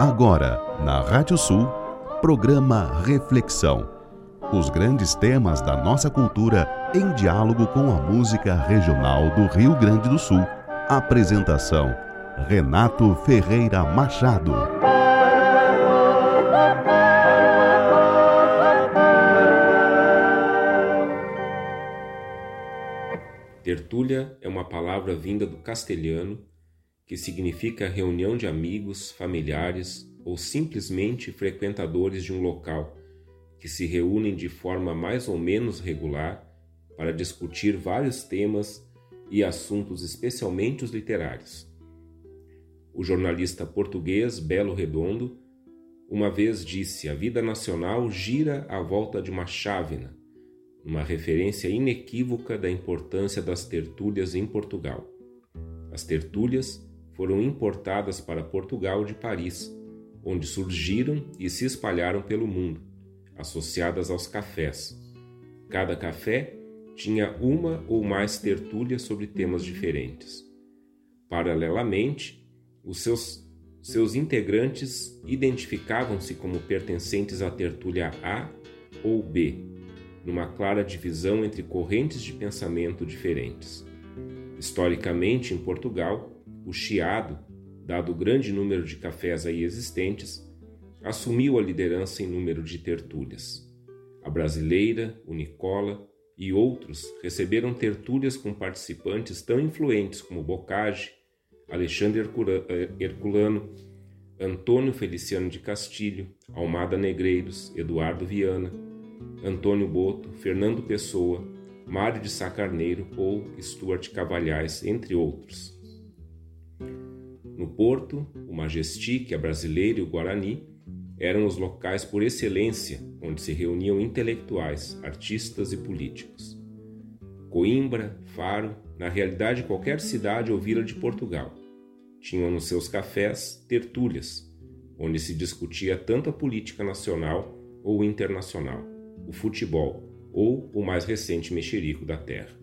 Agora, na Rádio Sul, programa Reflexão. Os grandes temas da nossa cultura em diálogo com a música regional do Rio Grande do Sul. Apresentação: Renato Ferreira Machado. Tertúlia é uma palavra vinda do castelhano que significa reunião de amigos, familiares ou simplesmente frequentadores de um local que se reúnem de forma mais ou menos regular para discutir vários temas e assuntos, especialmente os literários. O jornalista português Belo Redondo uma vez disse: A vida nacional gira à volta de uma chávena, uma referência inequívoca da importância das tertúlias em Portugal. As tertúlias foram importadas para Portugal de Paris, onde surgiram e se espalharam pelo mundo, associadas aos cafés. Cada café tinha uma ou mais tertúlias sobre temas diferentes. Paralelamente, os seus, seus integrantes identificavam-se como pertencentes à tertúlia A ou B, numa clara divisão entre correntes de pensamento diferentes. Historicamente, em Portugal, o Chiado, dado o grande número de cafés aí existentes, assumiu a liderança em número de tertúlias. A Brasileira, o Nicola e outros receberam tertúlias com participantes tão influentes como Bocage, Alexandre eh, Herculano, Antônio Feliciano de Castilho, Almada Negreiros, Eduardo Viana, Antônio Boto, Fernando Pessoa, Mário de Sá Carneiro ou Stuart Cavalhais, entre outros. No Porto, o Majestic, a Brasileira e o Guarani eram os locais por excelência onde se reuniam intelectuais, artistas e políticos. Coimbra, Faro, na realidade qualquer cidade ou vila de Portugal, tinham nos seus cafés tertúlias, onde se discutia tanto a política nacional ou internacional, o futebol ou o mais recente mexerico da terra.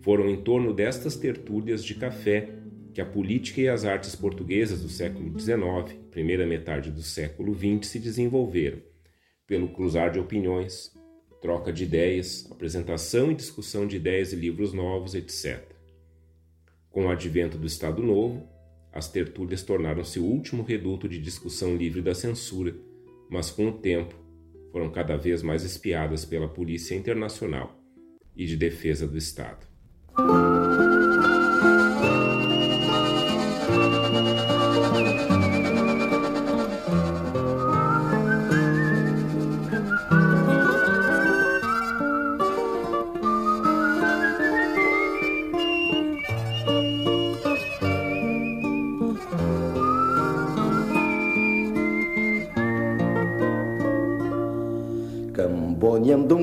Foram em torno destas tertúlias de café que a política e as artes portuguesas do século XIX, primeira metade do século XX, se desenvolveram, pelo cruzar de opiniões, troca de ideias, apresentação e discussão de ideias e livros novos, etc. Com o advento do Estado Novo, as tertúlias tornaram-se o último reduto de discussão livre da censura, mas com o tempo foram cada vez mais espiadas pela Polícia Internacional e de Defesa do Estado.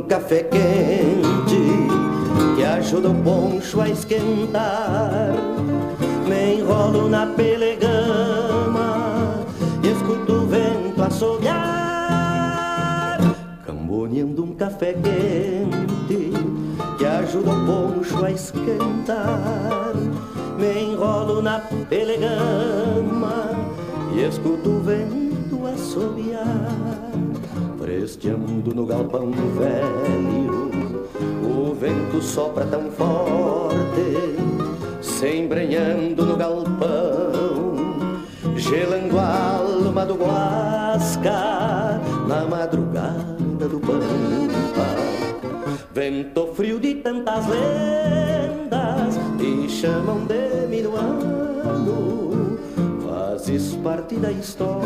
Café quente que ajuda o poncho a esquentar. Me enrolo na pelegama e escuto o vento assobiar. Camboneando um café quente que ajuda o poncho a esquentar. Me enrolo na pelegama e escuto o vento assobiar Presteando no galpão velho, o vento sopra tão forte, se embrenhando no galpão, gelando a alma do guasca na madrugada do pampa. Vento frio de tantas lendas e chamam de minuano, fazes parte da história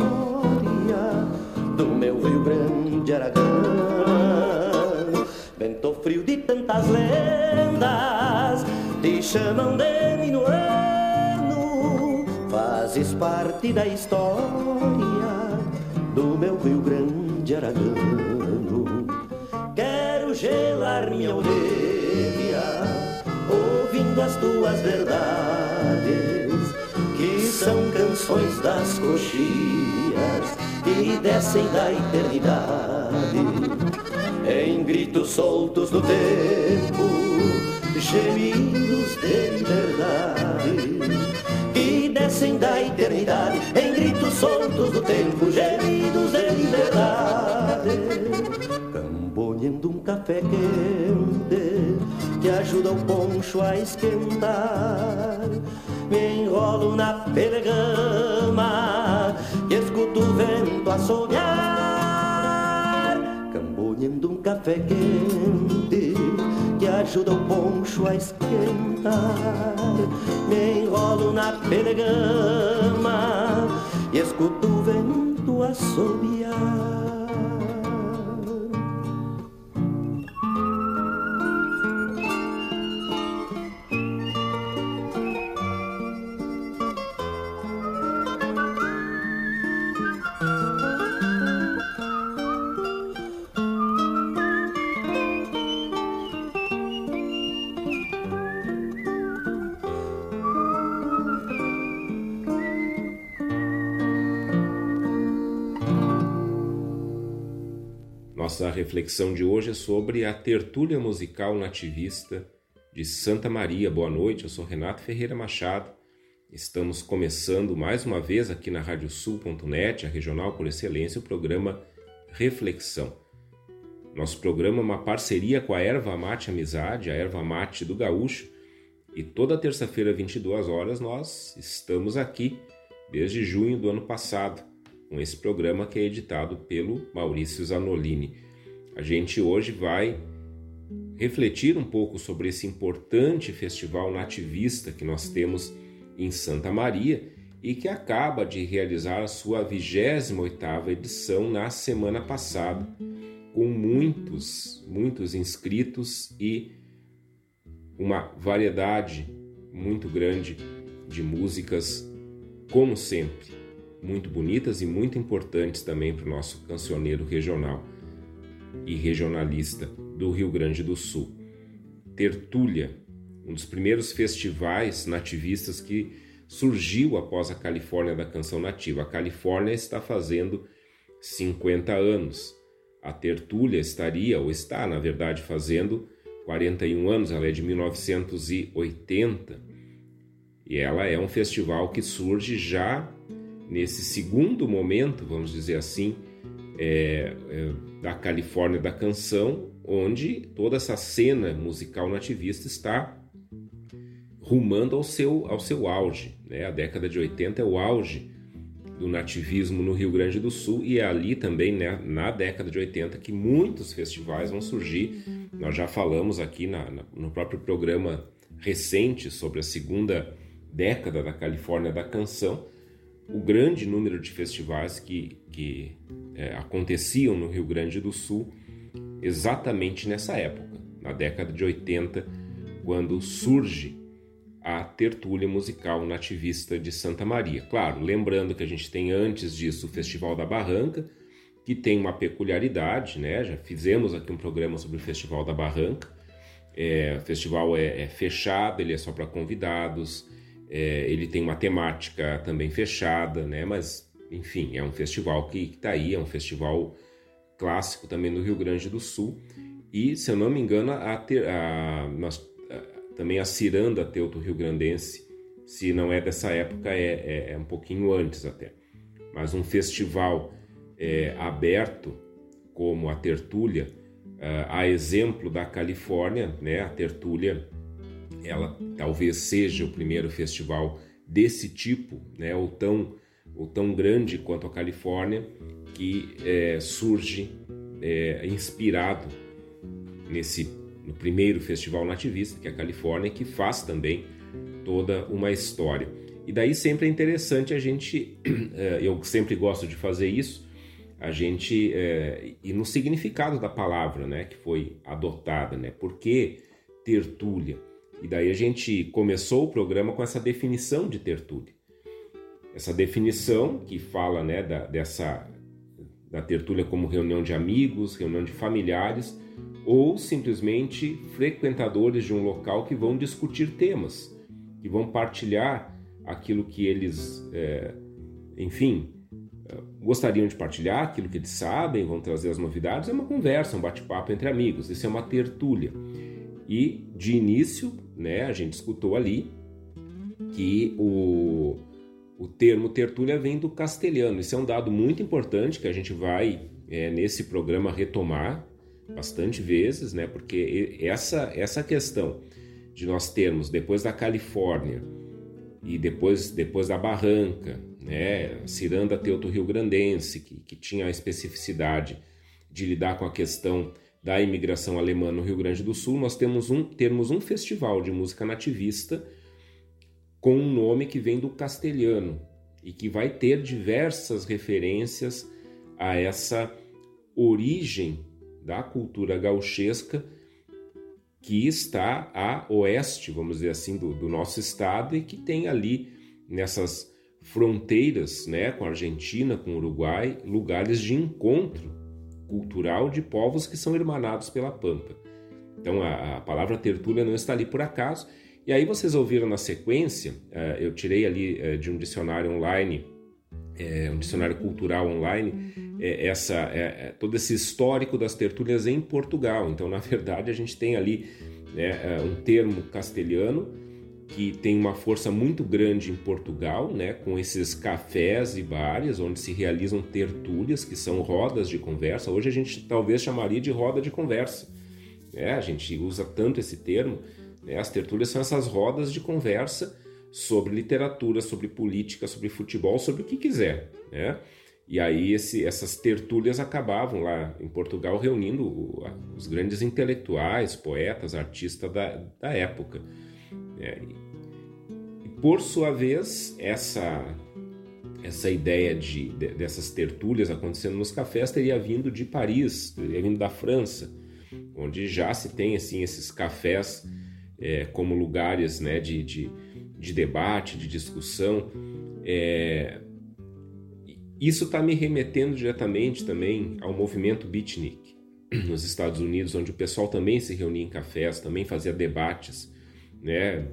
coxias e descem da eternidade em gritos soltos do tempo, Nossa reflexão de hoje é sobre a tertúlia musical nativista de Santa Maria. Boa noite, eu sou Renato Ferreira Machado. Estamos começando mais uma vez aqui na radiosul.net, a regional por excelência, o programa Reflexão. Nosso programa é uma parceria com a Erva Mate Amizade, a Erva Mate do Gaúcho, e toda terça-feira, 22 horas, nós estamos aqui desde junho do ano passado com esse programa que é editado pelo Maurício Zanolini. A gente hoje vai refletir um pouco sobre esse importante festival nativista que nós temos em Santa Maria e que acaba de realizar a sua 28ª edição na semana passada, com muitos, muitos inscritos e uma variedade muito grande de músicas, como sempre, muito bonitas e muito importantes também para o nosso cancioneiro regional e regionalista do Rio Grande do Sul. Tertúlia, um dos primeiros festivais nativistas que surgiu após a Califórnia da Canção Nativa. A Califórnia está fazendo 50 anos. A Tertúlia estaria, ou está, na verdade, fazendo 41 anos, ela é de 1980. E ela é um festival que surge já nesse segundo momento, vamos dizer assim, é, é, da Califórnia da canção, onde toda essa cena musical nativista está rumando ao seu, ao seu auge. Né? A década de 80 é o auge do nativismo no Rio Grande do Sul e é ali também, né, na década de 80, que muitos festivais vão surgir. Nós já falamos aqui na, na, no próprio programa recente sobre a segunda década da Califórnia da canção, o grande número de festivais que, que é, aconteciam no Rio Grande do Sul exatamente nessa época, na década de 80, quando surge a tertúlia musical nativista de Santa Maria. Claro, lembrando que a gente tem antes disso o Festival da Barranca, que tem uma peculiaridade, né? Já fizemos aqui um programa sobre o Festival da Barranca. É, o festival é, é fechado, ele é só para convidados. É, ele tem uma temática também fechada, né? Mas, enfim, é um festival que está aí, é um festival clássico também do Rio Grande do Sul. E, se eu não me engano, a, a, nós, a, também a Ciranda Teuto Rio Grandense, se não é dessa época, é, é, é um pouquinho antes até. Mas um festival é, aberto, como a Tertúlia, é, a exemplo da Califórnia, né? A Tertúlia ela talvez seja o primeiro festival desse tipo, né, ou tão, ou tão grande quanto a Califórnia, que é, surge é, inspirado nesse no primeiro festival nativista, que é a Califórnia, que faz também toda uma história. E daí sempre é interessante a gente, é, eu sempre gosto de fazer isso, a gente é, ir no significado da palavra, né, que foi adotada, né? Por que tertúlia? E daí a gente começou o programa com essa definição de tertúlia. Essa definição que fala né, da, dessa, da tertúlia como reunião de amigos, reunião de familiares ou simplesmente frequentadores de um local que vão discutir temas, que vão partilhar aquilo que eles, é, enfim, é, gostariam de partilhar, aquilo que eles sabem, vão trazer as novidades. É uma conversa, um bate-papo entre amigos. Isso é uma tertúlia. E de início, né, a gente escutou ali que o, o termo tertúlia vem do castelhano. Isso é um dado muito importante que a gente vai é, nesse programa retomar bastante vezes, né, porque essa, essa questão de nós termos depois da Califórnia e depois, depois da Barranca, né, Ciranda Teuto Rio Grandense, que, que tinha a especificidade de lidar com a questão da imigração alemã no Rio Grande do Sul, nós temos um, termos um festival de música nativista com um nome que vem do castelhano e que vai ter diversas referências a essa origem da cultura gauchesca que está a oeste, vamos dizer assim, do, do nosso estado e que tem ali nessas fronteiras né, com a Argentina, com o Uruguai, lugares de encontro cultural de povos que são irmanados pela Pampa. Então a, a palavra tertúlia não está ali por acaso. E aí vocês ouviram na sequência, uh, eu tirei ali uh, de um dicionário online, uh, um dicionário cultural online, essa, todo esse histórico das tertúlias em Portugal. Então, na verdade, a gente tem ali né, um termo castelhano que tem uma força muito grande em Portugal, né, com esses cafés e bares onde se realizam tertúlias, que são rodas de conversa. Hoje a gente talvez chamaria de roda de conversa. Né? A gente usa tanto esse termo. Né? As tertúlias são essas rodas de conversa sobre literatura, sobre política, sobre futebol, sobre o que quiser. Né? E aí esse, essas tertúlias acabavam lá em Portugal reunindo os grandes intelectuais, poetas, artistas da, da época. É, e por sua vez, essa essa ideia de, de, dessas tertúlias acontecendo nos cafés teria vindo de Paris, teria vindo da França, onde já se tem assim esses cafés é, como lugares né, de, de, de, debate, de discussão. É, isso está me remetendo diretamente também ao movimento beatnik nos Estados Unidos, onde o pessoal também se reunia em cafés, também fazia debates né?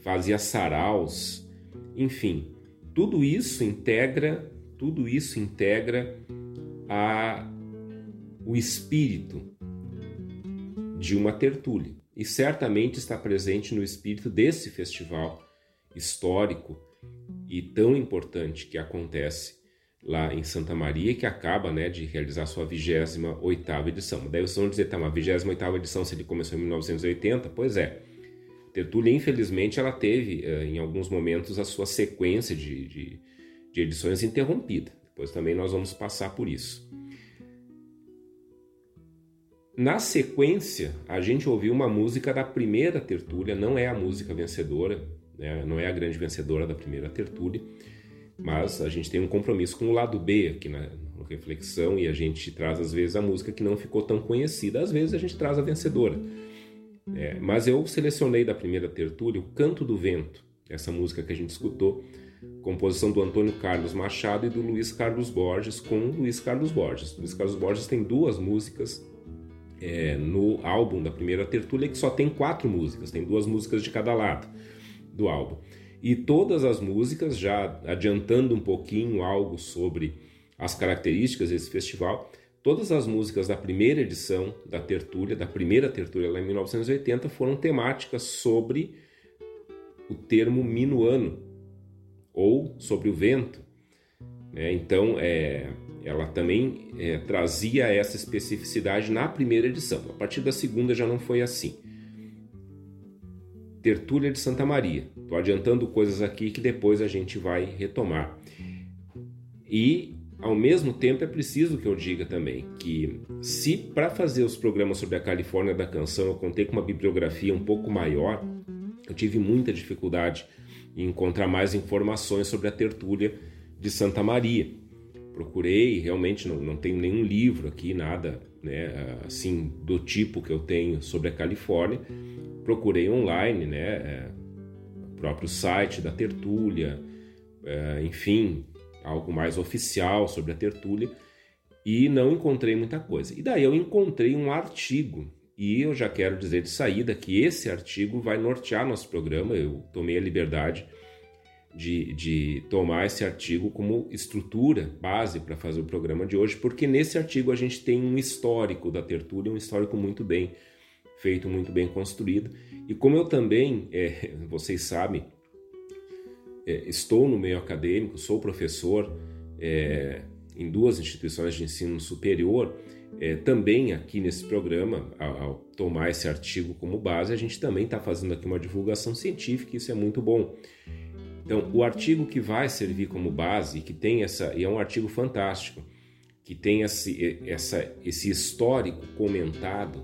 fazia saraus, enfim, tudo isso integra, tudo isso integra a o espírito de uma tertúlia e certamente está presente no espírito desse festival histórico e tão importante que acontece lá em Santa Maria que acaba né, de realizar sua 28 edição. Daí vocês vão dizer, tá, uma 28 edição se ele começou em 1980? Pois é, Tertúlia, infelizmente, ela teve eh, em alguns momentos a sua sequência de, de, de edições interrompida. Depois também nós vamos passar por isso. Na sequência, a gente ouviu uma música da primeira tertúlia, não é a música vencedora, né? não é a grande vencedora da primeira tertúlia, mas a gente tem um compromisso com o lado B aqui na, na reflexão e a gente traz às vezes a música que não ficou tão conhecida, às vezes a gente traz a vencedora. É, mas eu selecionei da primeira tertúlia o Canto do Vento, essa música que a gente escutou, composição do Antônio Carlos Machado e do Luiz Carlos Borges, com Luiz Carlos Borges. Luiz Carlos Borges tem duas músicas é, no álbum da primeira tertúlia, que só tem quatro músicas, tem duas músicas de cada lado do álbum. E todas as músicas, já adiantando um pouquinho algo sobre as características desse festival, Todas as músicas da primeira edição da tertúlia, da primeira tertúlia lá em 1980, foram temáticas sobre o termo minuano ou sobre o vento. Né? Então, é, ela também é, trazia essa especificidade na primeira edição. A partir da segunda já não foi assim. Tertúlia de Santa Maria. Estou adiantando coisas aqui que depois a gente vai retomar. E ao mesmo tempo, é preciso que eu diga também que, se para fazer os programas sobre a Califórnia da canção eu contei com uma bibliografia um pouco maior, eu tive muita dificuldade em encontrar mais informações sobre a tertúlia de Santa Maria. Procurei, realmente não, não tenho nenhum livro aqui, nada né, assim do tipo que eu tenho sobre a Califórnia. Procurei online, né, é, o próprio site da tertúlia, é, enfim, algo mais oficial sobre a tertúlia e não encontrei muita coisa. E daí eu encontrei um artigo e eu já quero dizer de saída que esse artigo vai nortear nosso programa. Eu tomei a liberdade de, de tomar esse artigo como estrutura, base para fazer o programa de hoje, porque nesse artigo a gente tem um histórico da tertúlia, um histórico muito bem feito, muito bem construído. E como eu também, é, vocês sabem, é, estou no meio acadêmico, sou professor é, em duas instituições de ensino superior, É, também aqui nesse programa, ao, tomar esse artigo como base, a gente também está fazendo aqui uma divulgação científica, isso é muito bom. Então, o artigo que vai servir como base, que tem essa, e é um artigo fantástico, que tem esse, essa, esse histórico comentado,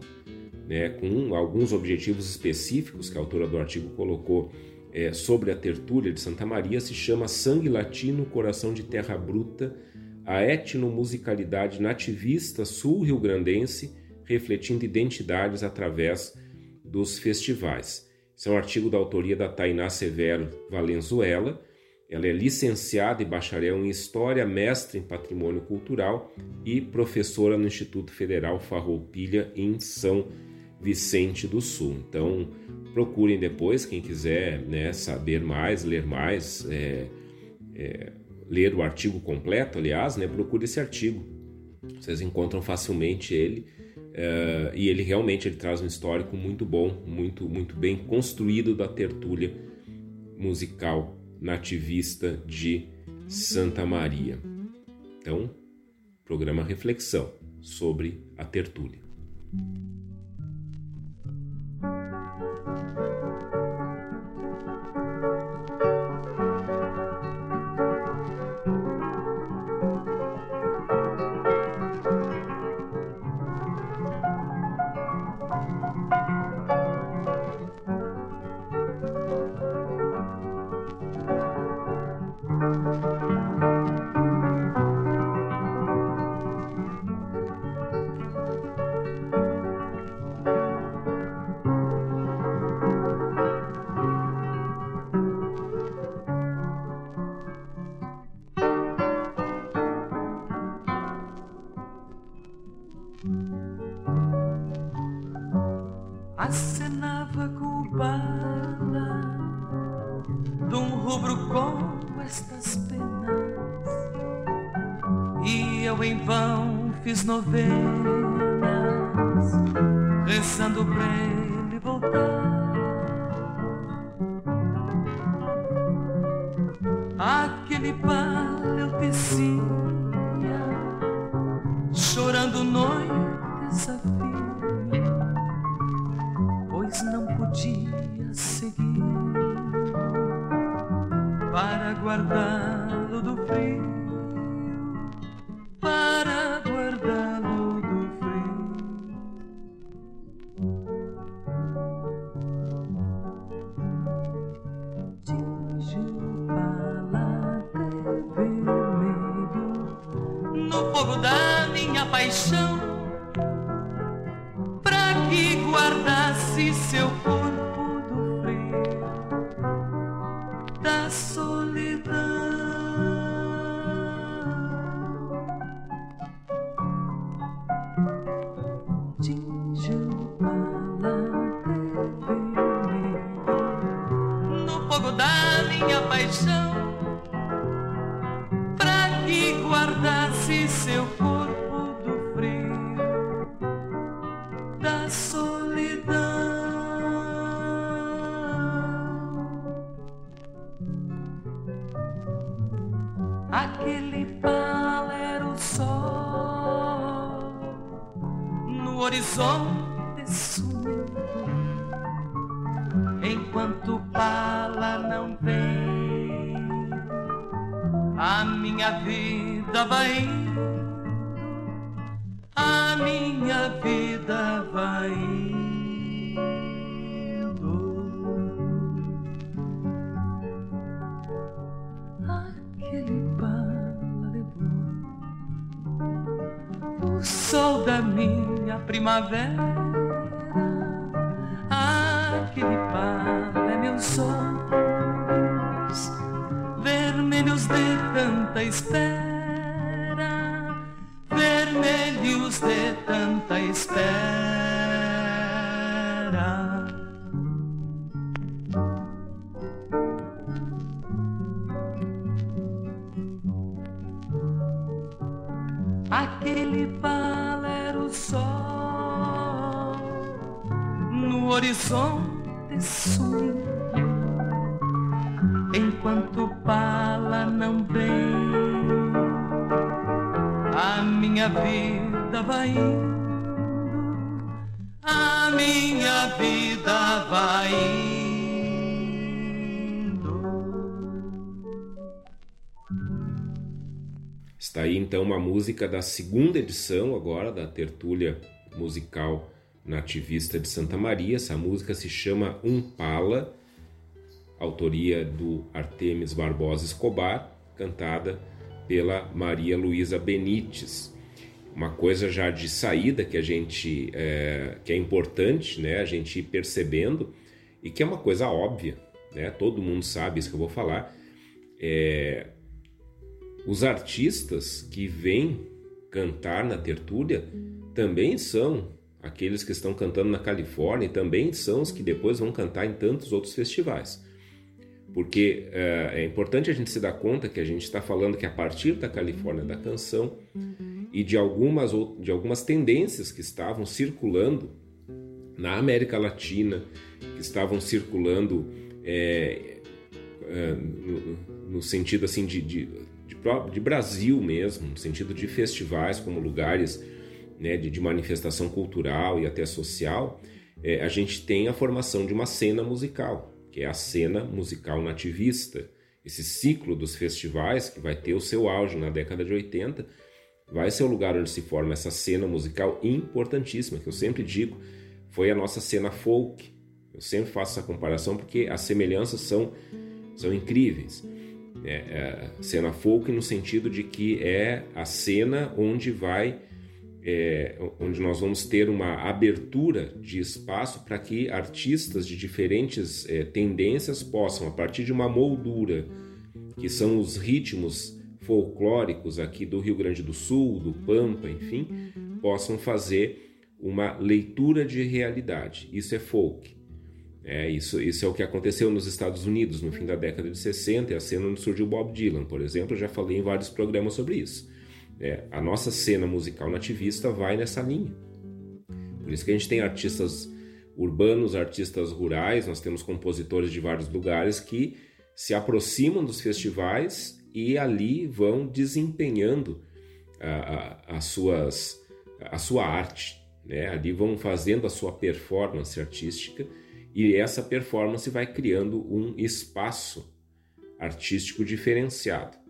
né, com alguns objetivos específicos que a autora do artigo colocou é, sobre a tertúlia de Santa Maria, se chama Sangue Latino, Coração de Terra Bruta, a etnomusicalidade nativista sul-rio-grandense, refletindo identidades através dos festivais. Esse é um artigo da autoria da Tainá Severo Valenzuela. Ela é licenciada e bacharel em História, mestre em Patrimônio Cultural e professora no Instituto Federal Farroupilha, em São Vicente do Sul. Então, procurem depois, quem quiser né, saber mais, ler mais, é, é, ler o artigo completo, aliás, né, procure esse artigo. Vocês encontram facilmente ele é, e ele realmente ele traz um histórico muito bom, muito, muito bem construído da tertúlia musical nativista de Santa Maria. Então, programa Reflexão sobre a tertúlia. paixão. Música da segunda edição agora da tertúlia musical nativista de Santa Maria. Essa música se chama Umpala, autoria do Artemis Barbosa Escobar, cantada pela Maria Luísa Benites. Uma coisa já de saída que a gente é, que é importante, né, a gente ir percebendo e que é uma coisa óbvia, né? Todo mundo sabe isso que eu vou falar. É, os artistas que vêm cantar na tertúlia também são aqueles que estão cantando na Califórnia e também são os que depois vão cantar em tantos outros festivais. Porque é, é, importante a gente se dar conta que a gente está falando que a partir da Califórnia da canção e de algumas, de algumas tendências que estavam circulando na América Latina, que estavam circulando é, é, no, no, sentido assim de, de, de, de, Brasil mesmo, no sentido de festivais como lugares né, de, de manifestação cultural e até social, é, a gente tem a formação de uma cena musical que é a cena musical nativista. Esse ciclo dos festivais, que vai ter o seu auge na década de 80, vai ser o lugar onde se forma essa cena musical importantíssima, que eu sempre digo, foi a nossa cena folk. Eu sempre faço essa comparação porque as semelhanças são, são incríveis. É, é, cena folk no sentido de que é a cena onde vai é, onde nós vamos ter uma abertura de espaço para que artistas de diferentes é, tendências possam, a partir de uma moldura, que são os ritmos folclóricos aqui do Rio Grande do Sul, do Pampa, enfim, possam fazer uma leitura de realidade. Isso é folk. É, isso, isso é o que aconteceu nos Estados Unidos no fim da década de 60, é a cena onde surgiu Bob Dylan, por exemplo. Eu já falei em vários programas sobre isso. É, a nossa cena musical nativista vai nessa linha. Por isso que a gente tem artistas urbanos, artistas rurais, nós temos compositores de vários lugares que se aproximam dos festivais e ali vão desempenhando a, a, as suas, a sua arte, né? ali vão fazendo a sua performance artística e essa performance vai criando um espaço artístico diferenciado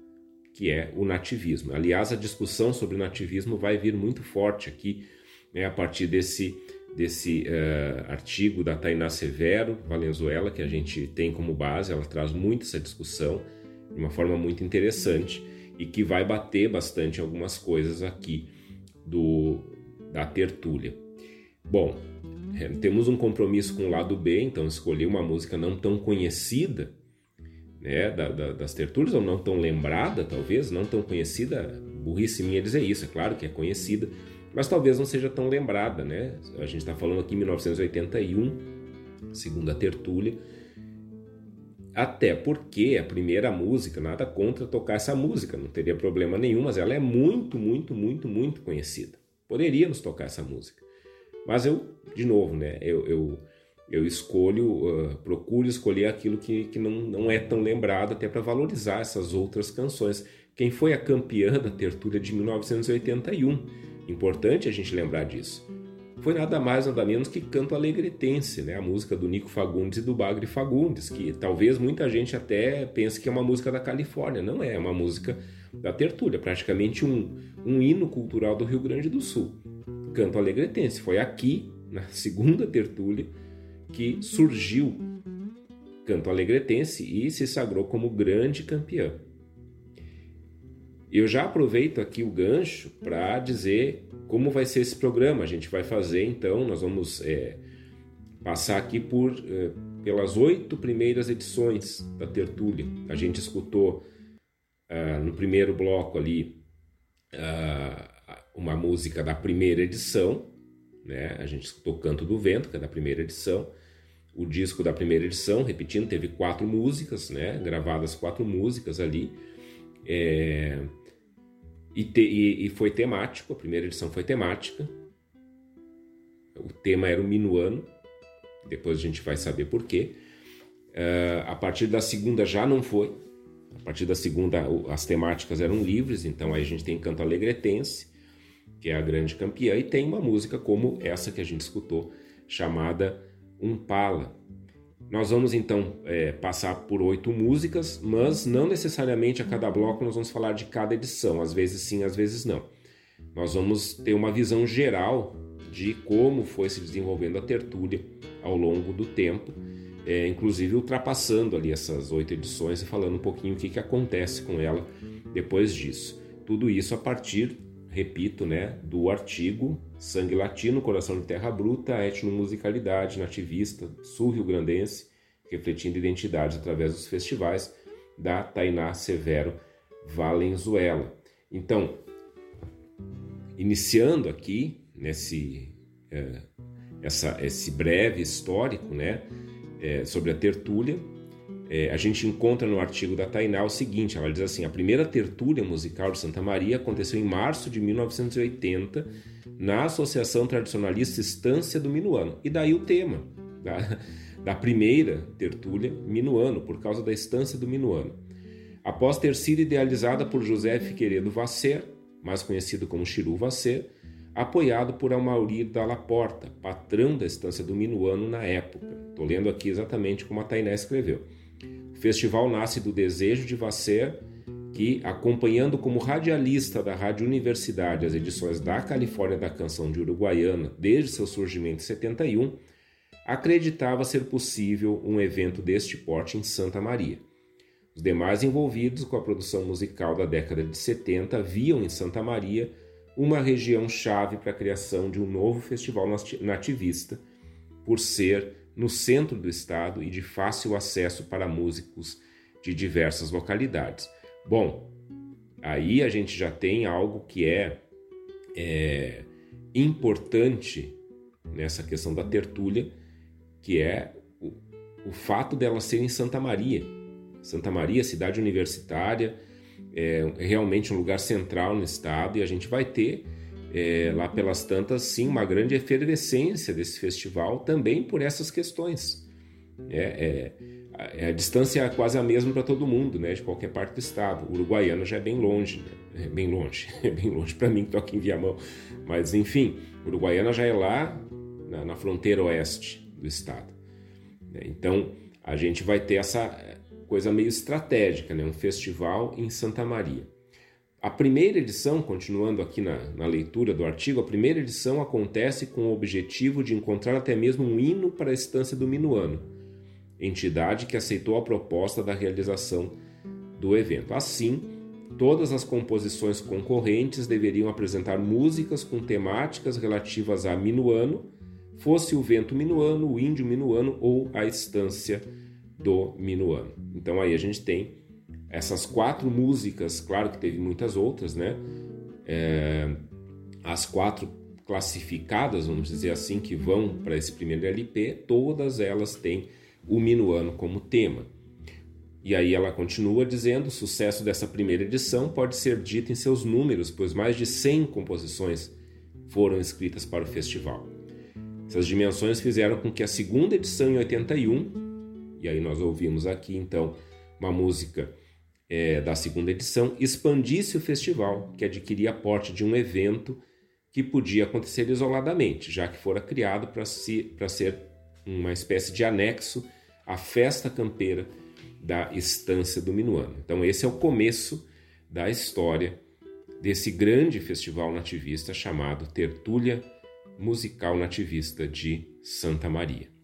que é o nativismo. Aliás, a discussão sobre o nativismo vai vir muito forte aqui, né, a partir desse, desse uh, artigo da Tainá Severo, Valenzuela, que a gente tem como base, ela traz muito essa discussão de uma forma muito interessante e que vai bater bastante algumas coisas aqui do, da tertúlia. Bom, é, temos um compromisso com o lado B, então escolhi uma música não tão conhecida né, da, da, das tertúlias, ou não tão lembrada, talvez, não tão conhecida, burrice minha dizer isso, é claro que é conhecida, mas talvez não seja tão lembrada, né? A gente está falando aqui em 1981, segunda tertúlia, até porque a primeira música, nada contra tocar essa música, não teria problema nenhum, mas ela é muito, muito, muito, muito conhecida. Poderíamos tocar essa música. Mas eu, de novo, né, eu, eu eu escolho, uh, procuro escolher aquilo que, que não, não é tão lembrado, até para valorizar essas outras canções. Quem foi a campeã da tertúlia de 1981? Importante a gente lembrar disso. Foi nada mais, nada menos que Canto Alegretense, né? a música do Nico Fagundes e do Bagre Fagundes, que talvez muita gente até pense que é uma música da Califórnia. Não é, é uma música da tertúlia, praticamente um, um hino cultural do Rio Grande do Sul. Canto Alegretense. Foi aqui, na segunda tertúlia, que surgiu canto alegretense e se sagrou como grande campeão. Eu já aproveito aqui o gancho para dizer como vai ser esse programa. A gente vai fazer então, nós vamos é, passar aqui por é, pelas oito primeiras edições da tertúlia. A gente escutou uh, no primeiro bloco ali uh, uma música da primeira edição, né? A gente escutou Canto do Vento, que é da primeira edição o disco da primeira edição, repetindo, teve quatro músicas, né? Gravadas quatro músicas ali. É, e, te, e, foi temático, a primeira edição foi temática. O tema era o minuano, depois a gente vai saber por quê. Uh, a partir da segunda já não foi. A partir da segunda as temáticas eram livres, então aí a gente tem Canto Alegretense. Que é a grande campeã, e tem uma música como essa que a gente escutou, chamada Um Pala. Nós vamos então é, passar por oito músicas, mas não necessariamente a cada bloco nós vamos falar de cada edição, às vezes sim, às vezes não. Nós vamos ter uma visão geral de como foi se desenvolvendo a tertúlia ao longo do tempo, é, inclusive ultrapassando ali essas oito edições e falando um pouquinho o que, que acontece com ela depois disso. Tudo isso a partir, repito, né, do artigo Sangue Latino, Coração de Terra Bruta, Etnomusicalidade Nativista Sul-Rio-Grandense, refletindo identidades através dos festivais, da Tainá Severo Valenzuela. Então, iniciando aqui nesse é, essa, esse breve histórico né, é, sobre a tertúlia, é, a gente encontra no artigo da Tainá o seguinte: ela diz assim, a primeira tertúlia musical de Santa Maria aconteceu em março de 1980 na Associação Tradicionalista Estância do Minuano. E daí o tema da, da primeira tertúlia Minuano, por causa da Estância do Minuano. Após ter sido idealizada por José Figueiredo Vasser, mais conhecido como Chiru Vasser, apoiado por Amaury Dalla Porta, patrão da estância do Minuano na época. Estou lendo aqui exatamente como a Tainé escreveu. Festival nasce do desejo de Vasser, que, acompanhando como radialista da Rádio Universidade as edições da Califórnia da Canção de Uruguaiana desde seu surgimento em 71, acreditava ser possível um evento deste porte em Santa Maria. Os demais envolvidos com a produção musical da década de 70 viam em Santa Maria uma região chave para a criação de um novo festival nativista, por ser no centro do estado e de fácil acesso para músicos de diversas localidades. Bom, aí a gente já tem algo que é, é importante nessa questão da tertúlia, que é o, o fato dela ser em Santa Maria. Santa Maria, cidade universitária, é realmente um lugar central no estado e a gente vai ter é, lá pelas tantas, sim, uma grande efervescência desse festival também por essas questões. É, é, a distância é quase a mesma para todo mundo, né, de qualquer parte do estado. O uruguaiano já é bem longe, né? é bem longe, é bem longe para mim que estou aqui em Viamão. Mas enfim, Uruguaiana já é lá na, na fronteira oeste do estado. Então a gente vai ter essa coisa meio estratégica, né? um festival em Santa Maria. A primeira edição, continuando aqui na, na, leitura do artigo, a primeira edição acontece com o objetivo de encontrar até mesmo um hino para a estância do Minuano, entidade que aceitou a proposta da realização do evento. Assim, todas as composições concorrentes deveriam apresentar músicas com temáticas relativas a Minuano, fosse o vento minuano, o índio minuano ou a estância do minuano. Então aí a gente tem essas quatro músicas, claro que teve muitas outras, né? É, as quatro classificadas, vamos dizer assim, que vão para esse primeiro LP, todas elas têm o minuano como tema. E aí ela continua dizendo: o sucesso dessa primeira edição pode ser dito em seus números, pois mais de 100 composições foram escritas para o festival. Essas dimensões fizeram com que a segunda edição, em 81, e aí nós ouvimos aqui então uma música é, da segunda edição, expandisse o festival, que adquiria porte de um evento que podia acontecer isoladamente, já que fora criado para si, ser uma espécie de anexo à festa campeira da estância do Minuano. Então esse é o começo da história desse grande festival nativista chamado Tertúlia Musical Nativista de Santa Maria.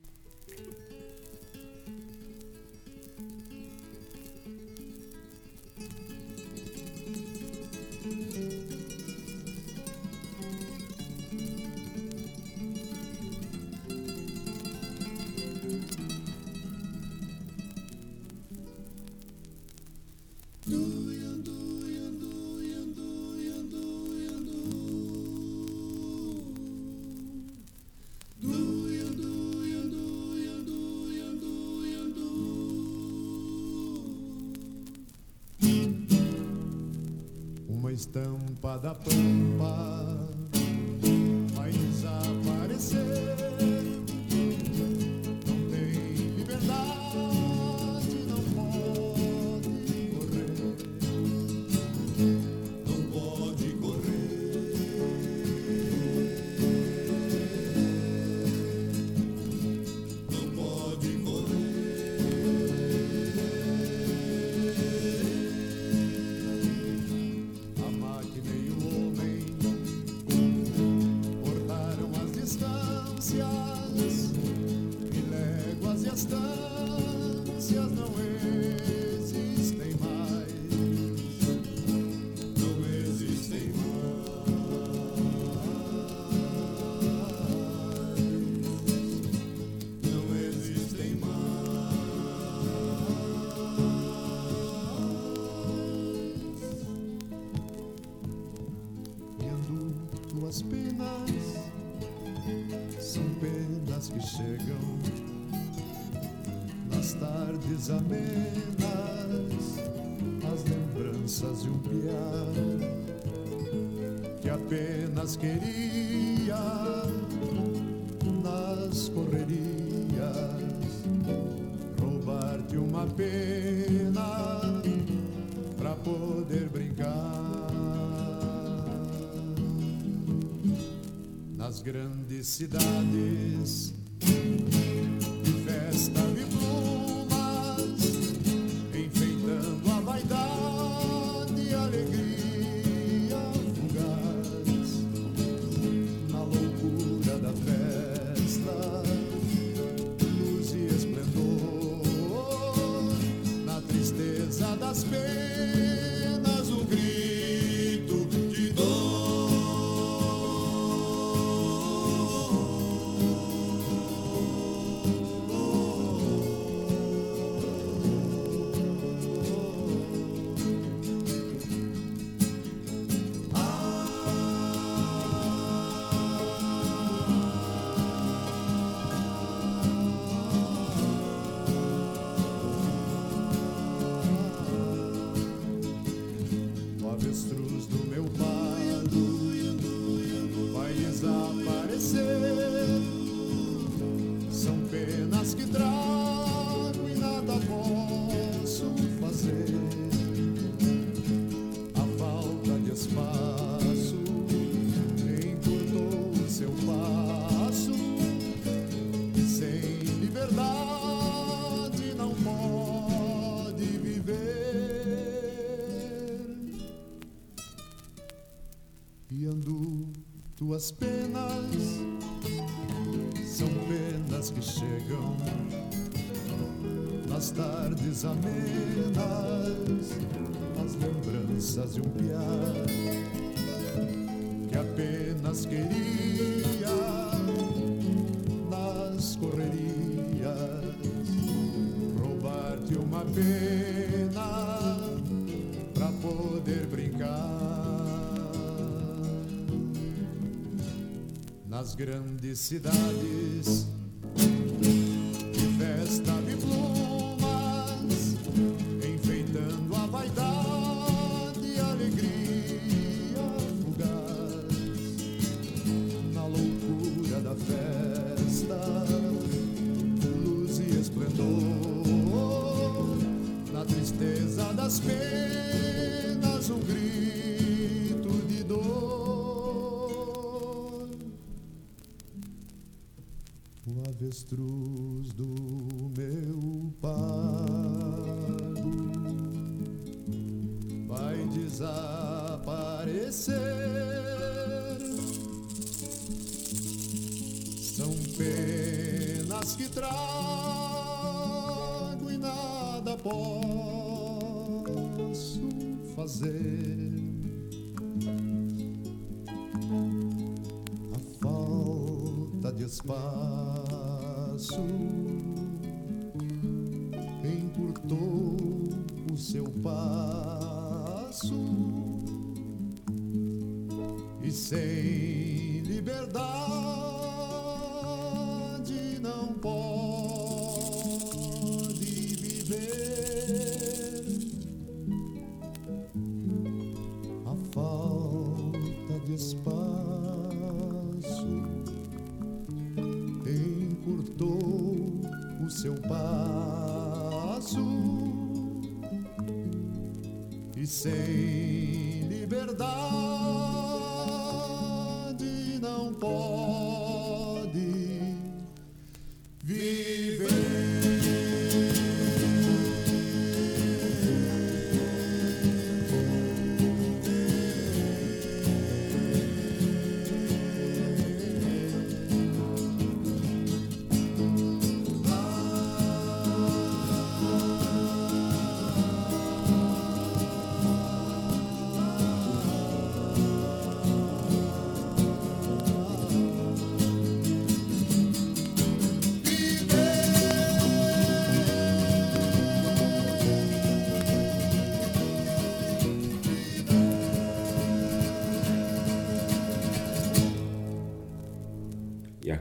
mais amenas as lembranças de um piano que apenas queria nas correrias roubar-te uma pena para poder brincar nas grandes cidades. Nas tardes amenas As lembranças de um piar Que apenas queria Nas correrias Roubar-te uma pena Pra poder brincar. Nas grandes cidades espaço encurtou o seu passo e sem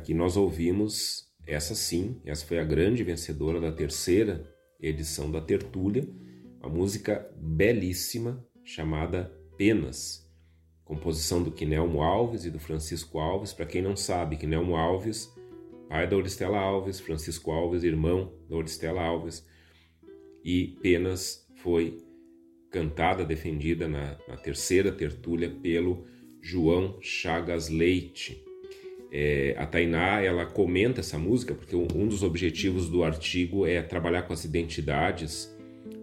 aqui nós ouvimos essa sim, essa foi a grande vencedora da terceira edição da Tertúlia, uma música belíssima chamada Penas, composição do Quinelmo Alves e do Francisco Alves. Para quem não sabe, Quinelmo Alves, pai da Oristela Alves, Francisco Alves, irmão da Oristela Alves, e Penas foi cantada, defendida na, na terceira tertúlia pelo João Chagas Leite. É, a Tainá ela comenta essa música porque um dos objetivos do artigo é trabalhar com as identidades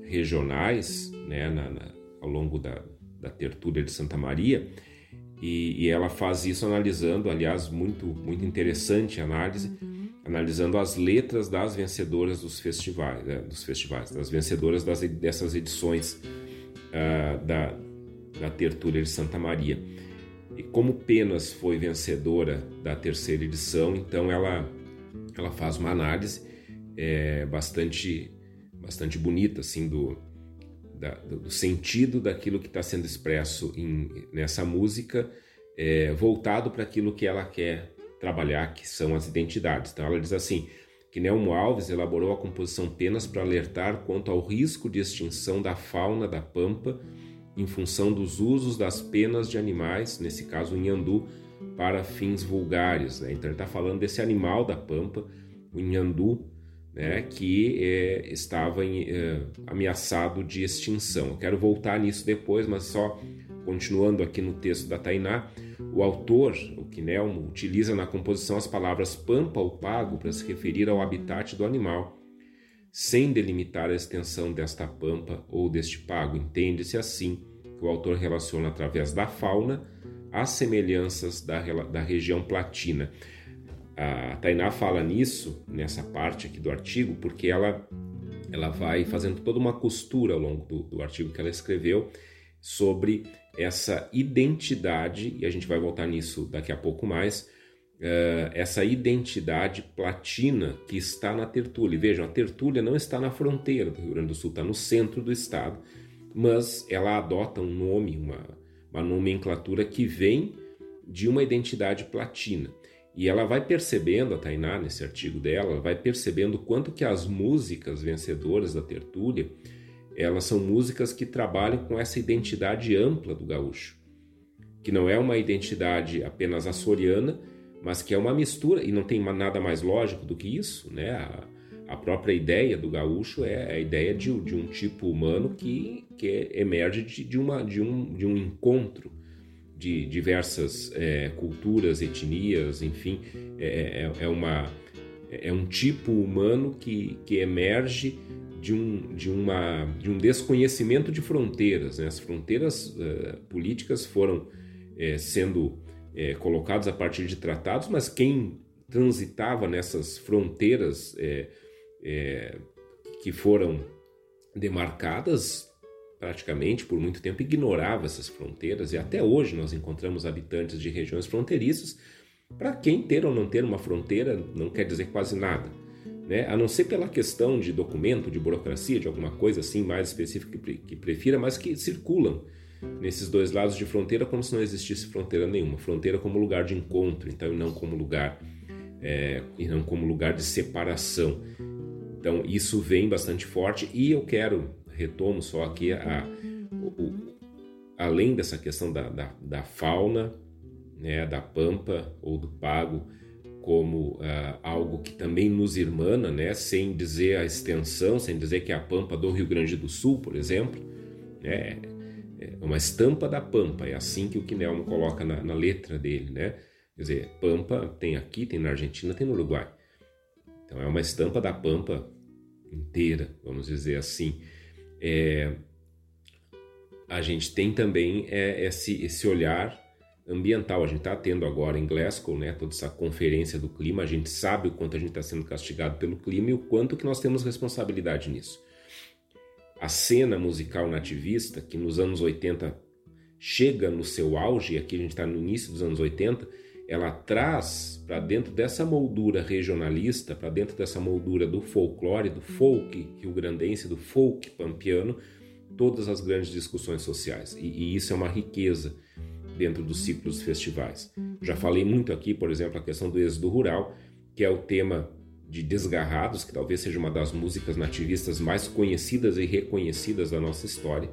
regionais né, na, na, ao longo da, da tertúlia de Santa Maria e, e, ela faz isso analisando, aliás, muito muito interessante a análise, analisando as letras das vencedoras dos festivais, né, dos festivais, das vencedoras das, dessas edições uh, da, da tertúlia de Santa Maria. E como Penas foi vencedora da terceira edição, então ela, ela faz uma análise é, bastante, bastante bonita assim, do, da, do sentido daquilo que está sendo expresso em, nessa música, é, voltado para aquilo que ela quer trabalhar, que são as identidades. Então ela diz assim, que Nelmo Alves elaborou a composição Penas para alertar quanto ao risco de extinção da fauna da pampa em função dos usos das penas de animais, nesse caso o inhandu, para fins vulgares. Né? Então ele está falando desse animal da pampa, o inhandu, né, que é, estava em, é, ameaçado de extinção. Eu quero voltar nisso depois, mas só continuando aqui no texto da Tainá, o autor, o Quinelmo, utiliza na composição as palavras pampa ou pago para se referir ao habitat do animal sem delimitar a extensão desta pampa ou deste pago. Entende-se assim que o autor relaciona através da fauna as semelhanças da, da região platina. A Tainá fala nisso, nessa parte aqui do artigo, porque ela, ela vai fazendo toda uma costura ao longo do, do artigo que ela escreveu sobre essa identidade, e a gente vai voltar nisso daqui a pouco mais, uh, essa identidade platina que está na Tertúlia. Vejam, a Tertúlia não está na fronteira do Rio Grande do Sul, está no centro do estado, mas ela adota um nome, uma, uma nomenclatura que vem de uma identidade platina. E ela vai percebendo, a Tainá, nesse artigo dela, vai percebendo quanto que as músicas vencedoras da Tertúlia, elas são músicas que trabalham com essa identidade ampla do gaúcho, que não é uma identidade apenas açoriana, mas que é uma mistura, e não tem nada mais lógico do que isso, né? A, a própria ideia do gaúcho é a ideia de, de um tipo humano que, que emerge de, de, uma, de, um, de um encontro de diversas é, culturas, etnias, enfim, é, é, é, uma, é um tipo humano que, que emerge de um, de, uma, de um desconhecimento de fronteiras. Né? As fronteiras políticas foram é, sendo é, colocados a partir de tratados, mas quem transitava nessas fronteiras é, é, que foram demarcadas praticamente por muito tempo ignorava essas fronteiras e até hoje nós encontramos habitantes de regiões fronteiriças para quem ter ou não ter uma fronteira não quer dizer quase nada, né? A não ser pela questão de documento, de burocracia, de alguma coisa assim mais específica que prefira, mas que circulam nesses dois lados de fronteira como se não existisse fronteira nenhuma. Fronteira como lugar de encontro, então, e não como lugar é, e não como lugar de separação. Então, isso vem bastante forte e eu quero, retomo só aqui, a, o, além dessa questão da, da, da, fauna, né, da pampa ou do pago, como uh, algo que também nos irmana, né, sem dizer a extensão, sem dizer que é a pampa do Rio Grande do Sul, por exemplo, né, é uma estampa da Pampa, é assim que o Quinelmo coloca na, na, letra dele, né? Quer dizer, Pampa tem aqui, tem na Argentina, tem no Uruguai. Então é uma estampa da Pampa inteira, vamos dizer assim. É, a gente tem também é, esse, esse olhar ambiental. A gente está tendo agora em Glasgow, né, toda essa conferência do clima. A gente sabe o quanto a gente está sendo castigado pelo clima e o quanto que nós temos responsabilidade nisso a cena musical nativista, que nos anos 80 chega no seu auge, aqui a gente está no início dos anos 80, ela traz para dentro dessa moldura regionalista, para dentro dessa moldura do folclore, do folk rio-grandense, do folk pampiano, todas as grandes discussões sociais. E, e, isso é uma riqueza dentro dos ciclos festivais. Já falei muito aqui, por exemplo, a questão do êxodo rural, que é o tema de Desgarrados, que talvez seja uma das músicas nativistas mais conhecidas e reconhecidas da nossa história.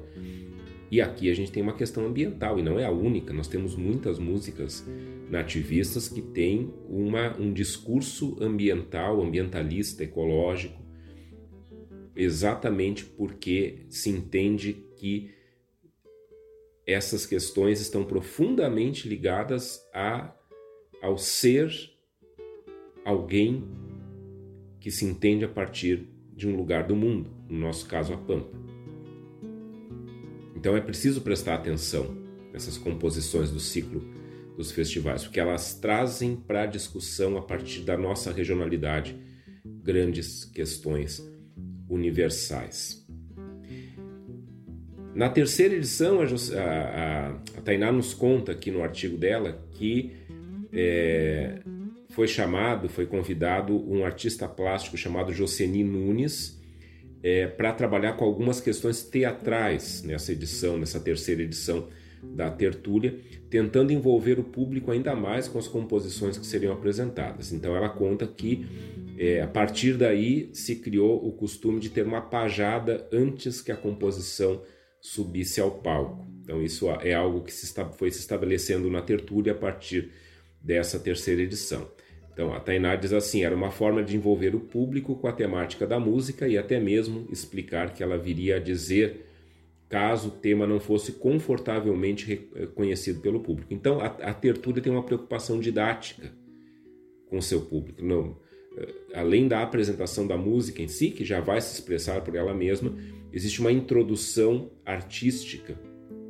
E aqui a gente tem uma questão ambiental, e não é a única, nós temos muitas músicas nativistas que têm uma, um discurso ambiental, ambientalista, ecológico, exatamente porque se entende que essas questões estão profundamente ligadas a, ao ser alguém que se entende a partir de um lugar do mundo, no nosso caso a Pampa. Então é preciso prestar atenção nessas composições do ciclo dos festivais, porque elas trazem para a discussão, a partir da nossa regionalidade, grandes questões universais. Na terceira edição, a, a, a Tainá nos conta aqui no artigo dela que é, foi chamado, foi convidado um artista plástico chamado Joceni Nunes é, para trabalhar com algumas questões teatrais nessa edição, nessa terceira edição da tertúlia, tentando envolver o público ainda mais com as composições que seriam apresentadas. Então ela conta que é, a partir daí se criou o costume de ter uma pajada antes que a composição subisse ao palco. Então isso é algo que se foi se estabelecendo na tertúlia a partir dessa terceira edição. Então a Tainá diz assim: era uma forma de envolver o público com a temática da música e até mesmo explicar que ela viria a dizer caso o tema não fosse confortavelmente reconhecido pelo público. Então a, a tertúlia tem uma preocupação didática com seu público. Não, eh, além da apresentação da música em si, que já vai se expressar por ela mesma, existe uma introdução artística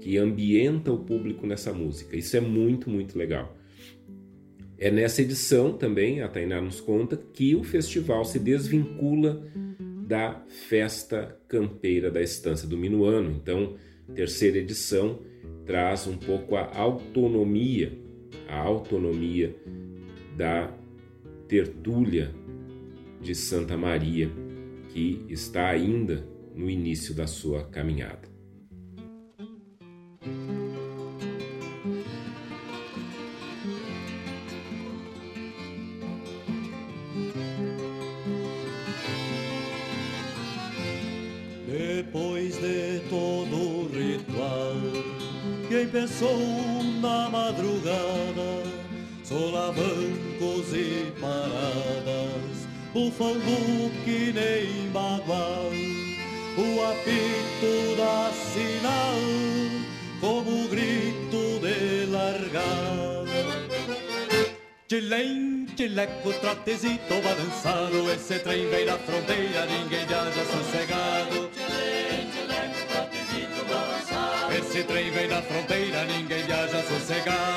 que ambienta o público nessa música. Isso é muito, muito legal. É nessa edição também, a Tainá nos conta, que o festival se desvincula da festa campeira da Estância do Minuano. Então, terceira edição traz um pouco a autonomia, a autonomia da tertúlia de Santa Maria, que está ainda no início da sua caminhada. De todo o ritual, quem pensou na madrugada, solavancos e paradas, bufando que nem bagual o apito da sinal como grito de largada. Chilém, chileco, trotezito balançado, esse trem vem da fronteira, ninguém viaja sossegado. Fronteira, ninguém viaja sossegado.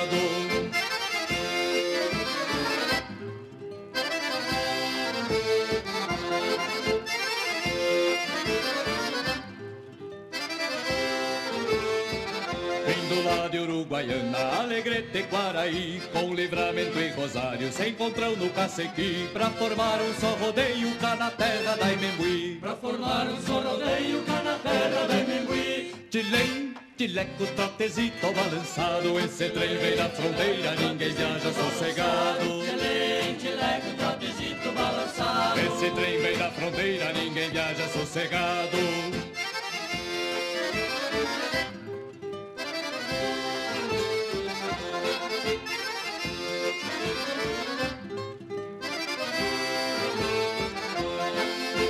Uruguaiana, Alegrete Quaraí, com Livramento e Rosário, se encontram no Cacequi, pra formar um só rodeio cá na terra da Imembuí. Pra formar um só rodeio cá na terra da Imembuí. Tilém, Tileco, trotezito balançado, esse trem vem da fronteira, ninguém viaja sossegado. Tilém, tileco, trotezito balançado. Esse trem vem da fronteira, ninguém viaja sossegado.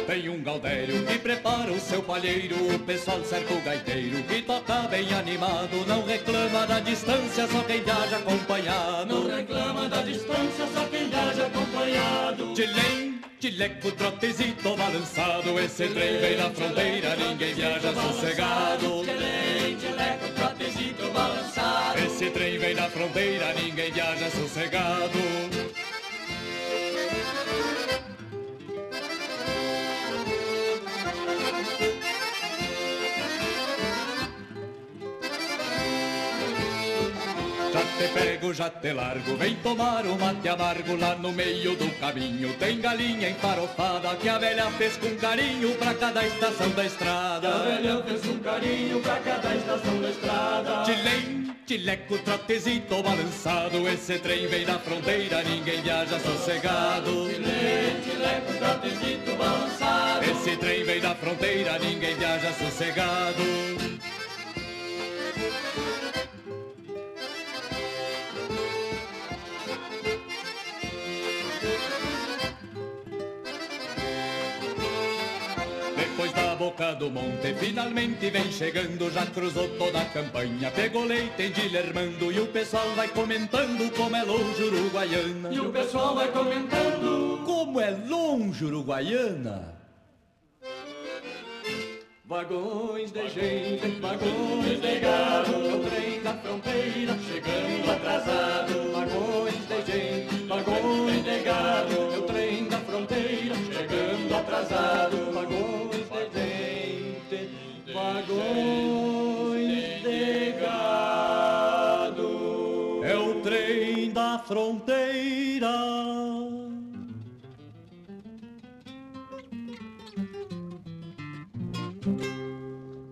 Tem um galdério que prepara o seu palheiro. O pessoal cerca o gaiteiro que toca bem animado. Não reclama da distância, só quem viaja acompanhado. Não reclama da distância, só quem viaja acompanhado. Tilém, tileco, trotezito balançado. Esse trem vem da fronteira, ninguém viaja sossegado. Tilém, tileco, trotezito balançado. Esse trem vem da fronteira, ninguém viaja sossegado te pego, já te largo, vem tomar um mate amargo lá no meio do caminho. Tem galinha emparofada que a velha fez com carinho pra cada estação da estrada. A velha fez um carinho pra cada estação da estrada Tilém, Tileco, trotezito balançado, esse trem vem da fronteira, ninguém viaja sossegado. Tileco, trotezito balançado, esse trem vem da fronteira, ninguém viaja sossegado. Boca do monte Finalmente vem chegando, já cruzou toda a campanha Pegou leite de Lermando e o pessoal vai comentando Como é longe Uruguaiana. E o pessoal vai comentando Como é longe Uruguaiana. Vagões de gente, vagões de gado O trem da fronteira chegando atrasado. Vagões de gente, vagões de gado vagões de. É o trem da fronteira.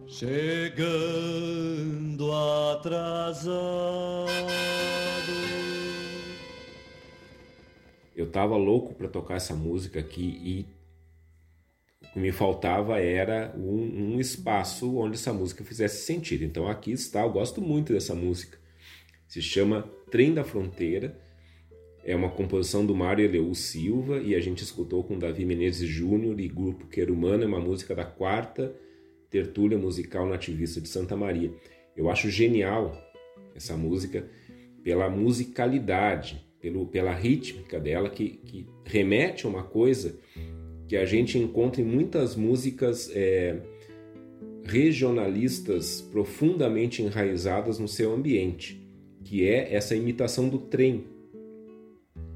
Chegando atrasado. Eu tava louco para tocar essa música aqui e o que me faltava era um, um, espaço onde essa música fizesse sentido. Então aqui está, eu gosto muito dessa música. Se chama Trem da Fronteira. É uma composição do Mário Eleu Silva e a gente escutou com Davi Menezes Júnior e Grupo Querumano. É uma música da quarta tertúlia musical nativista de Santa Maria. Eu acho genial essa música pela musicalidade, pelo, pela rítmica dela, que, que remete a uma coisa que a gente encontra em muitas músicas é, regionalistas profundamente enraizadas no seu ambiente, que é essa imitação do trem.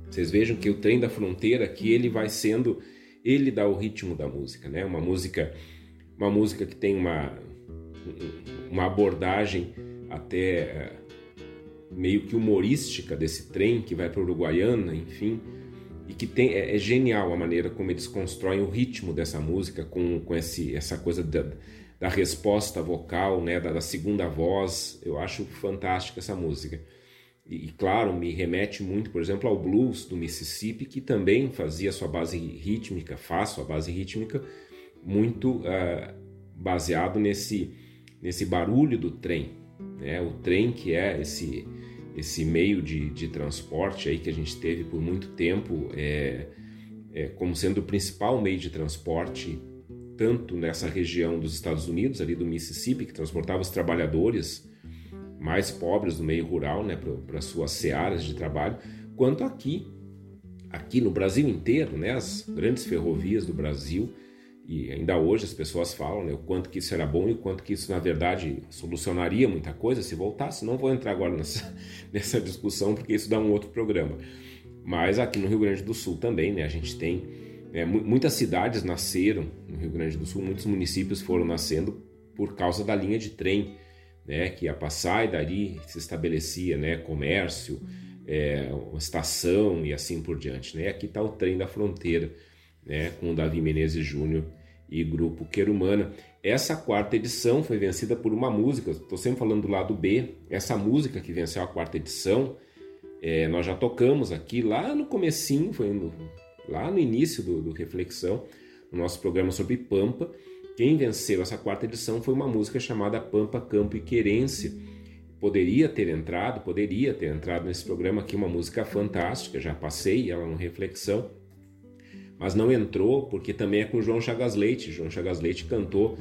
Vocês vejam que o trem da fronteira que ele vai sendo, ele dá o ritmo da música, né? Uma música, uma música que tem uma uma abordagem até é, meio que humorística desse trem que vai para Uruguaiana, enfim e que tem, é, é, genial a maneira como eles constroem o ritmo dessa música com, com esse, essa coisa da, da resposta vocal, né, da, da, segunda voz. Eu acho fantástica essa música. E, e, claro, me remete muito, por exemplo, ao blues do Mississippi, que também fazia sua base rítmica, faz sua base rítmica, muito uh, baseado nesse, nesse barulho do trem. Né? O trem que é esse esse meio de, de transporte aí que a gente teve por muito tempo é, é, como sendo o principal meio de transporte tanto nessa região dos Estados Unidos, ali do Mississippi, que transportava os trabalhadores mais pobres do meio rural né, para suas searas de trabalho, quanto aqui, aqui no Brasil inteiro, né, as grandes ferrovias do Brasil, e ainda hoje as pessoas falam né, o quanto que isso era bom e o quanto que isso, na verdade, solucionaria muita coisa se voltasse. Não vou entrar agora nessa, nessa discussão, porque isso dá um outro programa. Mas aqui no Rio Grande do Sul também, né, a gente tem. Né, muitas cidades nasceram no Rio Grande do Sul, muitos municípios foram nascendo por causa da linha de trem, né, que ia passar e dali se estabelecia né, comércio, é, estação e assim por diante. Né? Aqui está o trem da fronteira né, com o Davi Menezes Júnior e Grupo Querumana. Essa quarta edição foi vencida por uma música, estou sempre falando do lado B, essa música que venceu a quarta edição, é, nós já tocamos aqui lá no comecinho, foi no, lá no início do, do Reflexão, no nosso programa sobre Pampa. Quem venceu essa quarta edição foi uma música chamada Pampa, Campo e Querência. Poderia ter entrado, poderia ter entrado nesse programa aqui, uma música fantástica, já passei ela no Reflexão, mas não entrou porque também é com João Chagas Leite. João Chagas Leite cantou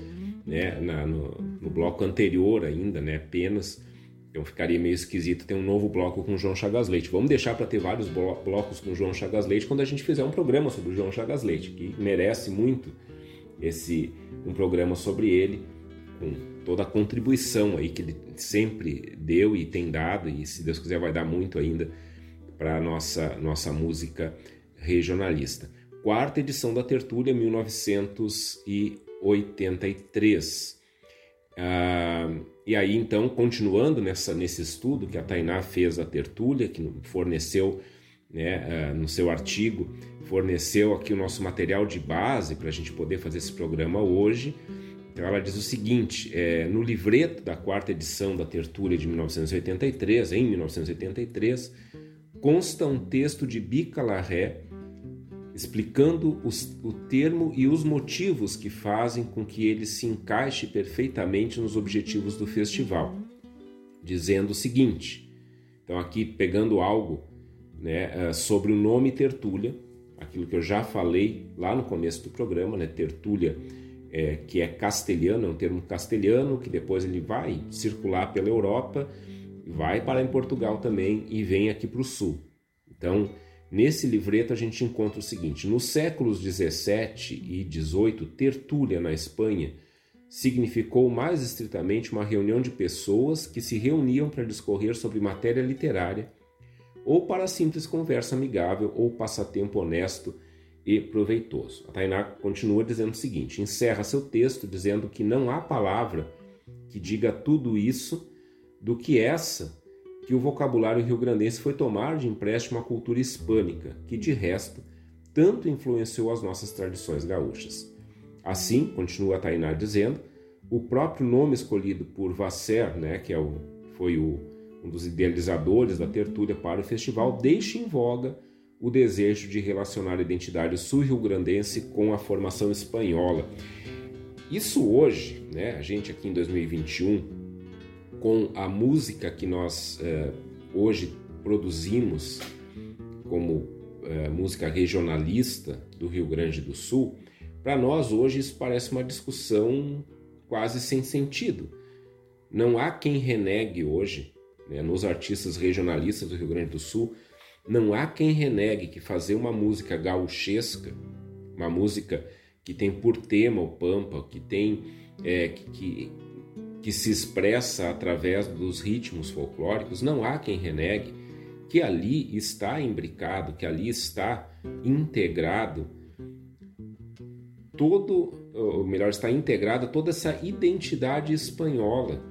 né, na, no, no, bloco anterior ainda, né, apenas. Então ficaria meio esquisito ter um novo bloco com João Chagas Leite. Vamos deixar para ter vários blocos com João Chagas Leite quando a gente fizer um programa sobre o João Chagas Leite, que merece muito esse um programa sobre ele, com toda a contribuição aí que ele sempre deu e tem dado, e se Deus quiser vai dar muito ainda para a nossa, nossa música regionalista quarta edição da Tertúlia, 1983. Ah, e aí, então, continuando nessa, nesse estudo que a Tainá fez da Tertúlia, que forneceu né, ah, no seu artigo, forneceu aqui o nosso material de base para a gente poder fazer esse programa hoje. Então ela diz o seguinte: é, no livreto da quarta edição da Tertúlia de 1983, em 1983, consta um texto de Bica Larré explicando os, o termo e os motivos que fazem com que ele se encaixe perfeitamente nos objetivos do festival, dizendo o seguinte: então, aqui pegando algo né, eh, sobre o nome Tertúlia, aquilo que eu já falei lá no começo do programa, né, Tertúlia, é, que é castelhano, é um termo castelhano que depois ele vai circular pela Europa, vai parar em Portugal também e vem aqui para o sul. Então, Nesse livreto a gente encontra o seguinte: nos séculos 17 e 18, tertúlia na Espanha significou mais estritamente uma reunião de pessoas que se reuniam para discorrer sobre matéria literária ou para simples conversa amigável ou passatempo honesto e proveitoso. A Tainá continua dizendo o seguinte: encerra seu texto dizendo que não há palavra que diga tudo isso do que essa que o vocabulário rio-grandense foi tomar de empréstimo à cultura hispânica, que de resto tanto influenciou as nossas tradições gaúchas. Assim, continua Tainá dizendo, o próprio nome escolhido por Vasser, né, que é o, foi o, um dos idealizadores da tertúlia para o festival, deixa em voga o desejo de relacionar a identidade sul-rio-grandense com a formação espanhola. Isso hoje, né, a gente aqui em 2021, com a música que nós é, hoje produzimos como é, música regionalista do Rio Grande do Sul, para nós hoje isso parece uma discussão quase sem sentido. Não há quem renegue hoje, né, nos artistas regionalistas do Rio Grande do Sul, não há quem renegue que fazer uma música gauchesca, uma música que tem por tema o pampa, que tem é, que, que que se expressa através dos ritmos folclóricos, não há quem renegue que ali está imbricado, que ali está integrado todo, ou melhor, está integrada toda essa identidade espanhola,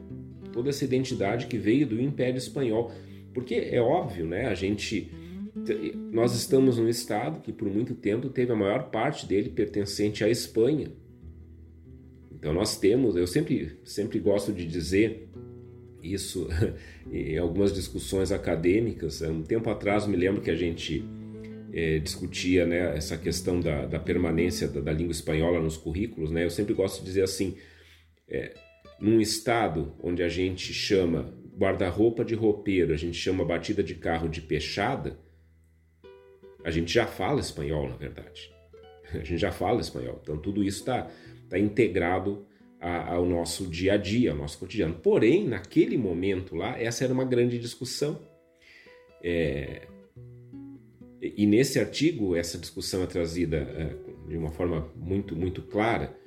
toda essa identidade que veio do Império Espanhol. Porque é óbvio, né? A gente nós estamos num estado que por muito tempo teve a maior parte dele pertencente à Espanha. Então nós temos, eu sempre, sempre gosto de dizer isso em algumas discussões acadêmicas. Um tempo atrás me lembro que a gente é, discutia né, essa questão da, da permanência da, da, língua espanhola nos currículos. Né? Eu sempre gosto de dizer assim, é, num estado onde a gente chama guarda-roupa de roupeiro, a gente chama batida de carro de peixada, a gente já fala espanhol, na verdade. A gente já fala espanhol. Então tudo isso está está integrado a, ao nosso dia a dia, ao nosso cotidiano. Porém, naquele momento lá, essa era uma grande discussão. É, e nesse artigo, essa discussão é trazida é, de uma forma muito, muito clara,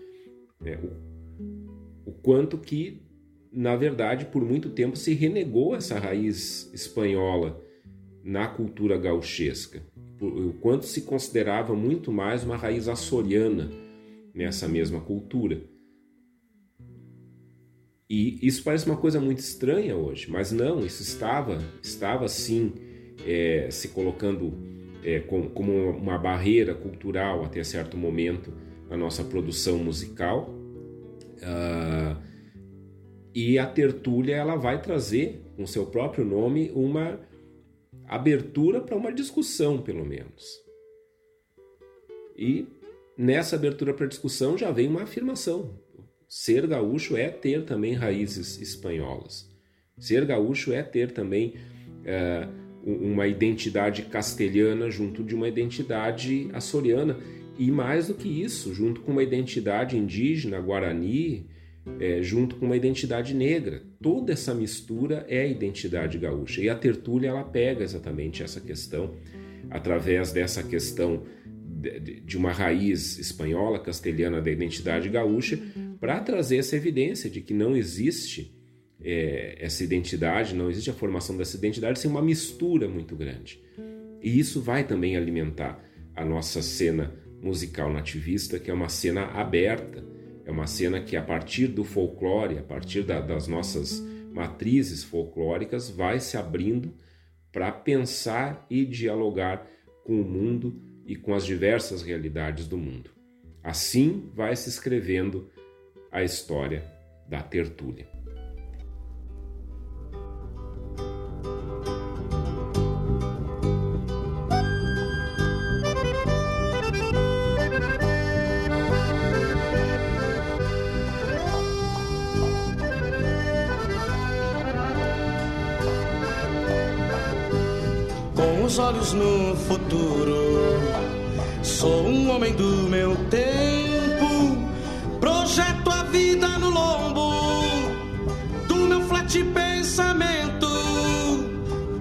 né, o, o quanto que, na verdade, por muito tempo se renegou essa raiz espanhola na cultura gauchesca, o quanto se considerava muito mais uma raiz açoriana nessa mesma cultura. E isso parece uma coisa muito estranha hoje, mas não, isso estava, estava sim é, se colocando é, como, uma barreira cultural até certo momento na nossa produção musical. Uh, e a tertúlia ela vai trazer, com seu próprio nome, uma abertura para uma discussão, pelo menos. E nessa abertura para discussão já vem uma afirmação. Ser gaúcho é ter também raízes espanholas. Ser gaúcho é ter também é, uma identidade castelhana junto de uma identidade açoriana. E mais do que isso, junto com uma identidade indígena, guarani, é, junto com uma identidade negra. Toda essa mistura é a identidade gaúcha. E a tertúlia ela pega exatamente essa questão, através dessa questão de uma raiz espanhola, castelhana da identidade gaúcha, para trazer essa evidência de que não existe é, essa identidade, não existe a formação dessa identidade sem uma mistura muito grande. E isso vai também alimentar a nossa cena musical nativista, que é uma cena aberta, é uma cena que a partir do folclore, a partir da, das nossas matrizes folclóricas, vai se abrindo para pensar e dialogar com o mundo e com as diversas realidades do mundo. Assim vai se escrevendo a história da tertúlia. Olhos no futuro, sou um homem do meu tempo. Projeto a vida no lombo do meu flat pensamento.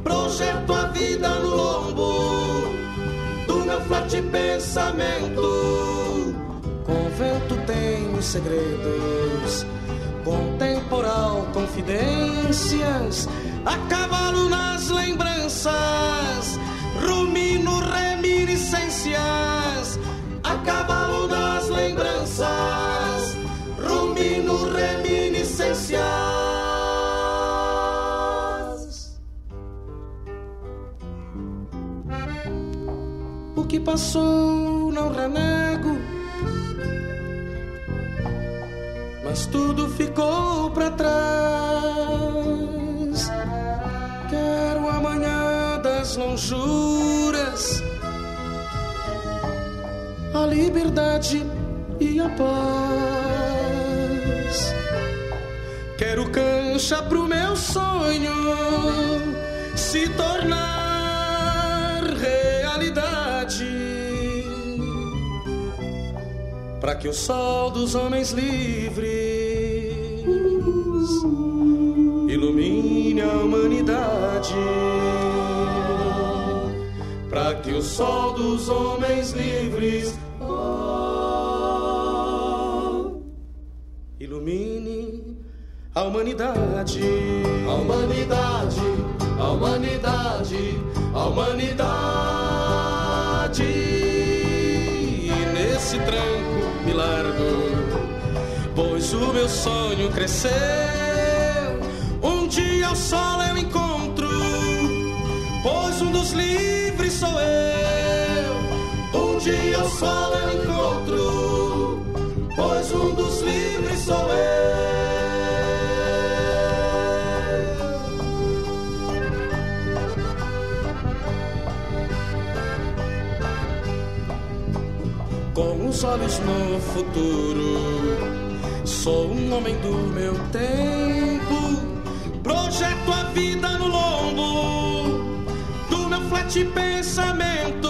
Projeto a vida no lombo do meu flat pensamento. Convento tem segredos, contemporal confidências, a cavalo nas lembranças, rumino reminiscências, a cavalo nas lembranças, rumino reminiscências. O que passou não renego, mas tudo ficou pra trás. Quero amanhã das lonjuras, a liberdade e a paz. Quero cancha pro meu sonho se tornar realidade. Para que o sol dos homens livres ilumine a humanidade. Que o sol dos homens livres oh, ilumine a humanidade. A humanidade, a humanidade, a humanidade. E nesse tranco me largo, pois o meu sonho cresceu. Um dia ao sol eu encontro, pois um dos. Um dia ao sol eu encontro, pois um dos livres sou eu. com os olhos no futuro. Sou um homem do meu tempo, projeto a vida no lombo do meu flat pensamento.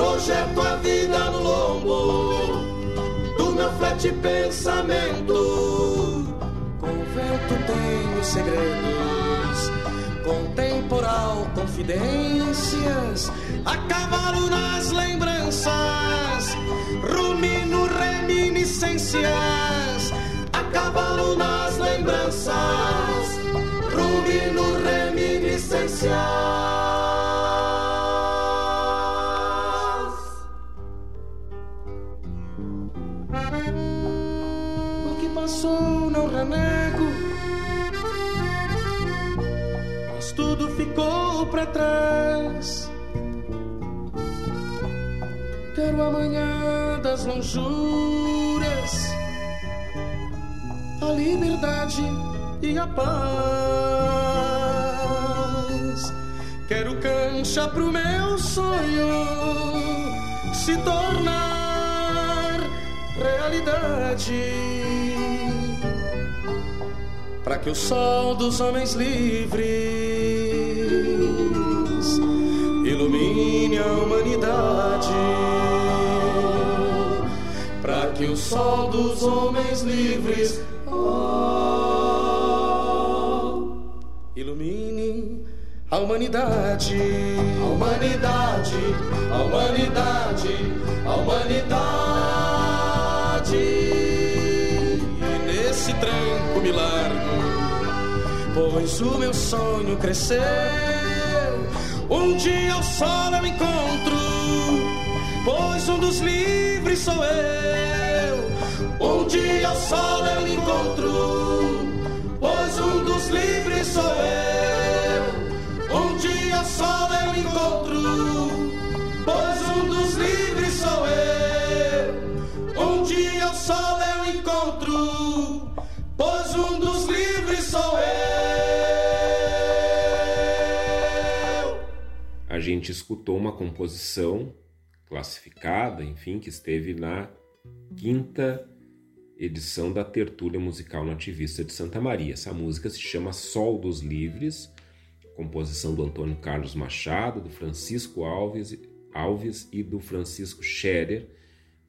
Projeto a vida no lombo do meu flat pensamento. Convento tenho segredos, contemporal confidências, a cavalo nas lembranças, rumino reminiscências, a cavalo nas lembranças, rumino reminiscências. Pra trás. Quero amanhã das lonjuras, a liberdade e a paz. Quero cancha pro meu sonho se tornar realidade. Para que o sol dos homens livres a humanidade. Para que o sol dos homens livres oh, ilumine a humanidade. A humanidade, a humanidade, a humanidade. E nesse tranco me largo, pois o meu sonho cresceu. Um dia ao sol eu encontro, pois um dos livres sou eu. Um dia sol eu encontro, pois um dos livres sou eu. Um dia sol eu encontro, pois um dos livres sou eu. Um dia sol eu encontro. sou eu. A gente escutou uma composição classificada, enfim, que esteve na quinta edição da Tertúlia Musical Nativista de Santa Maria. Essa música se chama Sol dos Livres, composição do Antônio Carlos Machado, do Francisco Alves, Alves e do Francisco Scherer,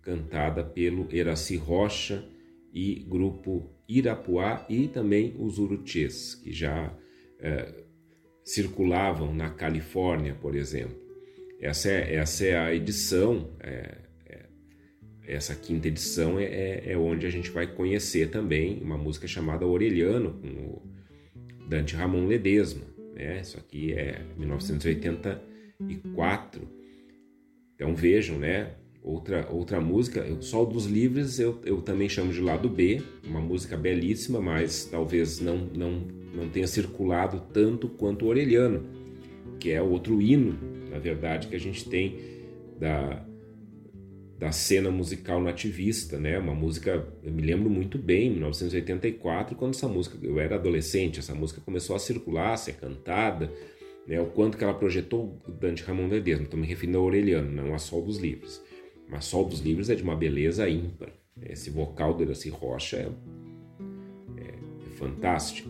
cantada pelo Eraci Rocha e grupo Irapuá e também os Urutiês, que já é, circulavam na Califórnia, por exemplo. Essa é, essa é a edição, é, é, essa quinta edição é, é, é, onde a gente vai conhecer também uma música chamada Orelhano, com o Dante Ramon Ledesma. Né? Isso aqui é 1984. Então vejam, né? Outra, outra música, o Sol dos Livres, eu, eu também chamo de lado B, uma música belíssima, mas talvez não, não, não tenha circulado tanto quanto o Orelhano, que é outro hino, na verdade, que a gente tem da, da cena musical nativista, né? Uma música, eu me lembro muito bem, em 1984, quando essa música, eu era adolescente, essa música começou a circular, a ser cantada, né? O quanto que ela projetou Dante Ramon Ledesma, estou me referindo ao Orelhano, não a Sol dos Livres. Mas Sol dos Livros é de uma beleza ímpar. Esse vocal do Iraci Rocha é, é, é fantástico.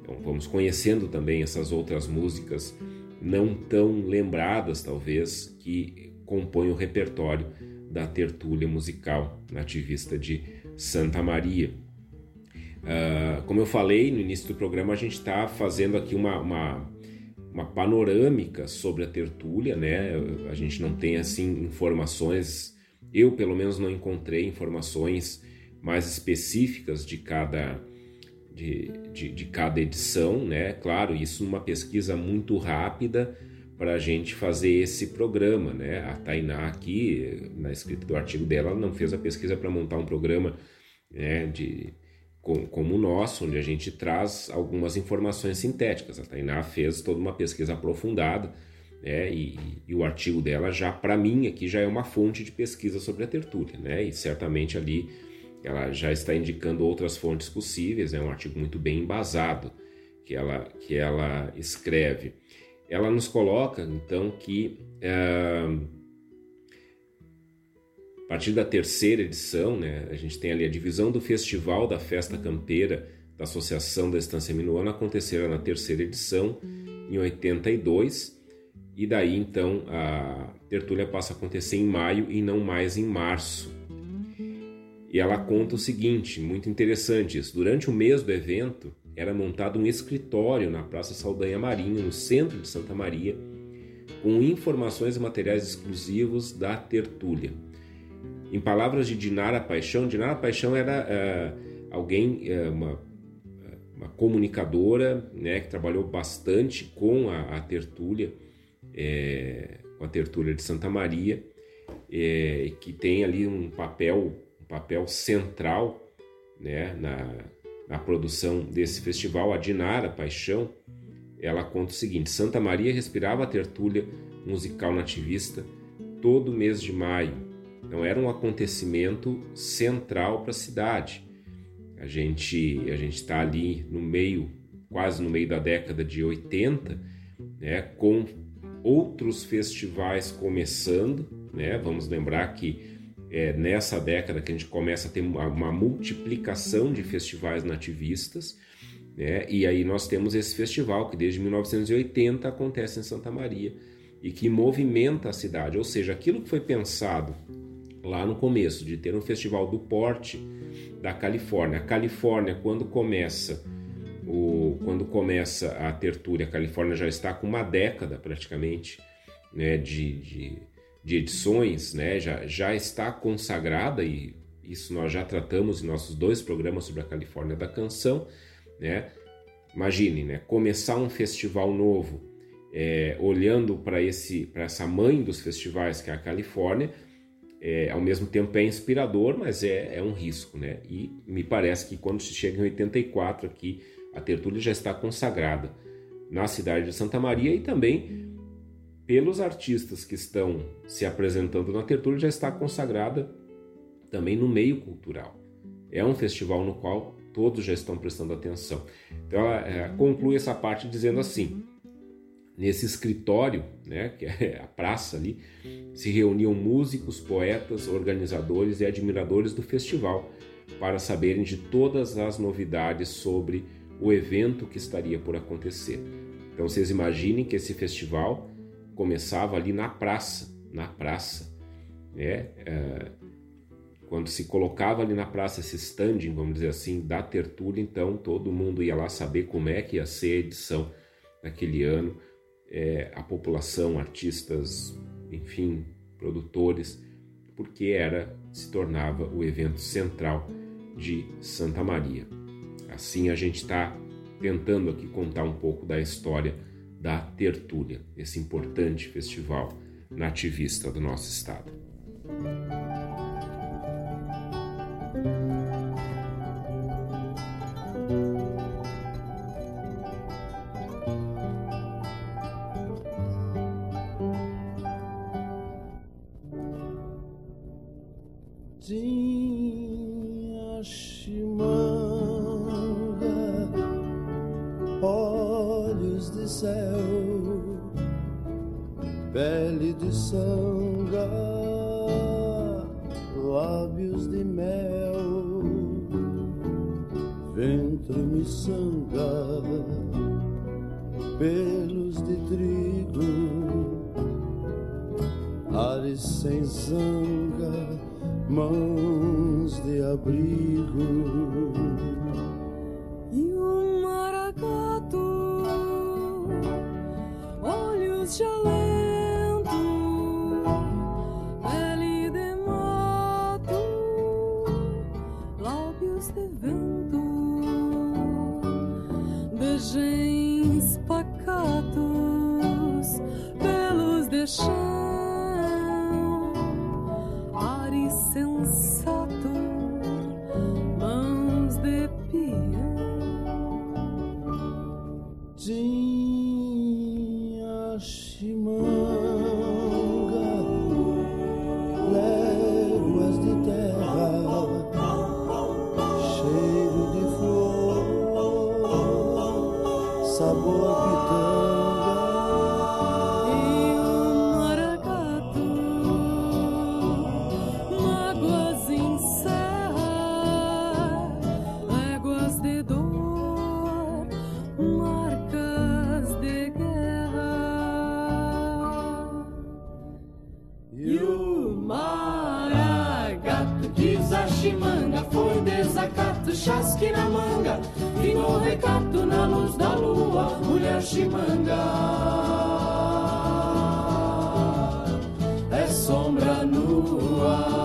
Então vamos conhecendo também essas outras músicas não tão lembradas, talvez, que compõem o repertório da tertúlia musical nativista de Santa Maria. Uh, como eu falei no início do programa, a gente está fazendo aqui uma, uma, uma, panorâmica sobre a tertúlia, né? A gente não tem assim informações eu, pelo menos, não encontrei informações mais específicas de cada, de, de, de cada edição, né? Claro, isso numa pesquisa muito rápida para a gente fazer esse programa, né? A Tainá aqui, na escrita do artigo dela, não fez a pesquisa para montar um programa né, de, como o nosso, onde a gente traz algumas informações sintéticas. A Tainá fez toda uma pesquisa aprofundada né? E, e, o artigo dela já, para mim, aqui já é uma fonte de pesquisa sobre a tertúlia, né? E certamente ali ela já está indicando outras fontes possíveis, é um artigo muito bem embasado que ela, que ela escreve. Ela nos coloca, então, que é, a partir da terceira edição, né, a gente tem ali a divisão do Festival da Festa Campeira da Associação da Estância Minuana, acontecerá na terceira edição, em 82, e daí então a tertúlia passa a acontecer em maio e não mais em março. E ela conta o seguinte, muito interessante isso. Durante o mês do evento, era montado um escritório na Praça Saldanha Marinho, no centro de Santa Maria, com informações e materiais exclusivos da tertúlia. Em palavras de Dinara Paixão, Dinara Paixão era uh, alguém, uh, uma, uma, comunicadora, né, que trabalhou bastante com a, a tertúlia, é, com a tertúlia de Santa Maria, é, que tem ali um papel, papel central né, na, na produção desse festival. A Dinara Paixão, ela conta o seguinte: Santa Maria respirava a tertúlia musical nativista todo mês de maio. Então era um acontecimento central para a cidade. A gente a gente está ali no meio, quase no meio da década de 80, né, com outros festivais começando, né? Vamos lembrar que é nessa década que a gente começa a ter uma, multiplicação de festivais nativistas, né? E aí nós temos esse festival que desde 1980 acontece em Santa Maria e que movimenta a cidade, ou seja, aquilo que foi pensado lá no começo de ter um festival do porte da Califórnia. A Califórnia quando começa o, quando começa a tertúlia, a Califórnia já está com uma década praticamente né, de, de, de edições, né, já, já está consagrada e isso nós já tratamos em nossos dois programas sobre a Califórnia da canção, né? Imagine, né? Começar um festival novo, é, olhando para esse, para essa mãe dos festivais que é a Califórnia, é, ao mesmo tempo é inspirador, mas é, é um risco, né? E me parece que quando se chega em 84 aqui a tertúlia já está consagrada na cidade de Santa Maria e também pelos artistas que estão se apresentando na tertúlia já está consagrada também no meio cultural. É um festival no qual todos já estão prestando atenção. Então ela é, conclui essa parte dizendo assim: nesse escritório, né, que é a praça ali, se reuniam músicos, poetas, organizadores e admiradores do festival para saberem de todas as novidades sobre o evento que estaria por acontecer. Então vocês imaginem que esse festival começava ali na praça, na praça, né? É, quando se colocava ali na praça esse standing, vamos dizer assim, da tertúlia, então todo mundo ia lá saber como é que ia ser a edição daquele ano, é, a população, artistas, enfim, produtores, porque era se tornava o evento central de Santa Maria. Assim a gente está tentando aqui contar um pouco da história da Tertúlia, esse importante festival nativista do nosso estado. Whoa.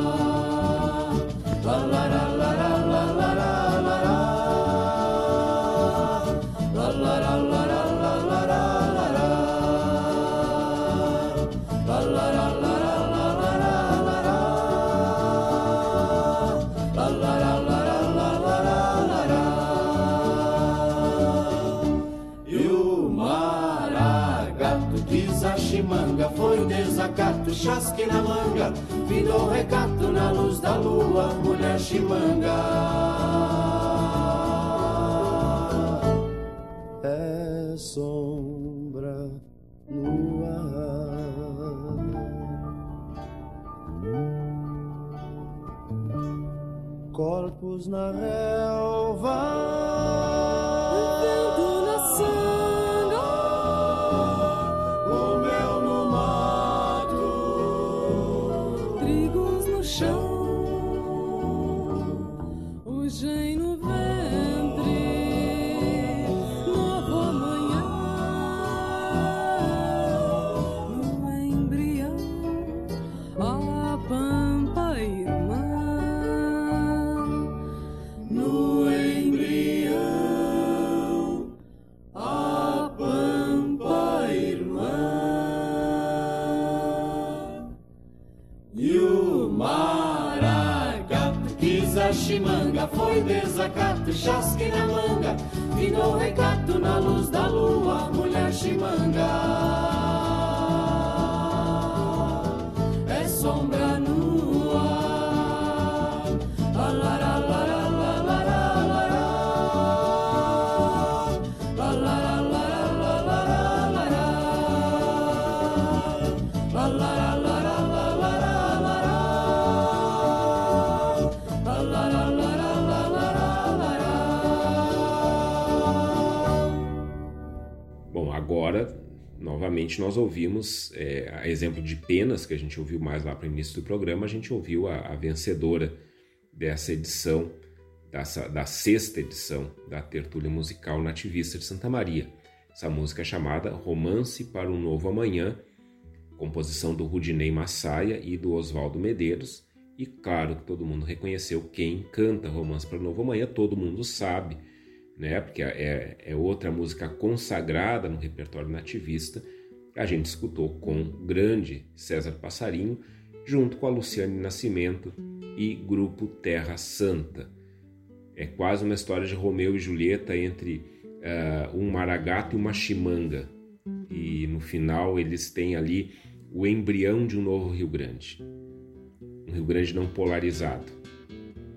Chasque na manga, o recato na luz da lua, mulher chimanga. É sombra ar. Corpos na relva. Chasque na manga, o recato nós ouvimos, é, a exemplo de Penas, que a gente ouviu mais lá para o início do programa, a gente ouviu a, a vencedora dessa edição, dessa, da sexta edição da Tertúlia Musical Nativista de Santa Maria. Essa música é chamada Romance para um Novo Amanhã, composição do Rudinei Massaia e do Oswaldo Medeiros. E claro que todo mundo reconheceu quem canta Romance para um Novo Amanhã, todo mundo sabe né? Porque é, é outra música consagrada no repertório nativista. A gente escutou com o grande César Passarinho, junto com a Luciane Nascimento e grupo Terra Santa. É quase uma história de Romeu e Julieta entre uh, um maragato e uma chimanga. E no final eles têm ali o embrião de um novo Rio Grande. Um Rio Grande não polarizado.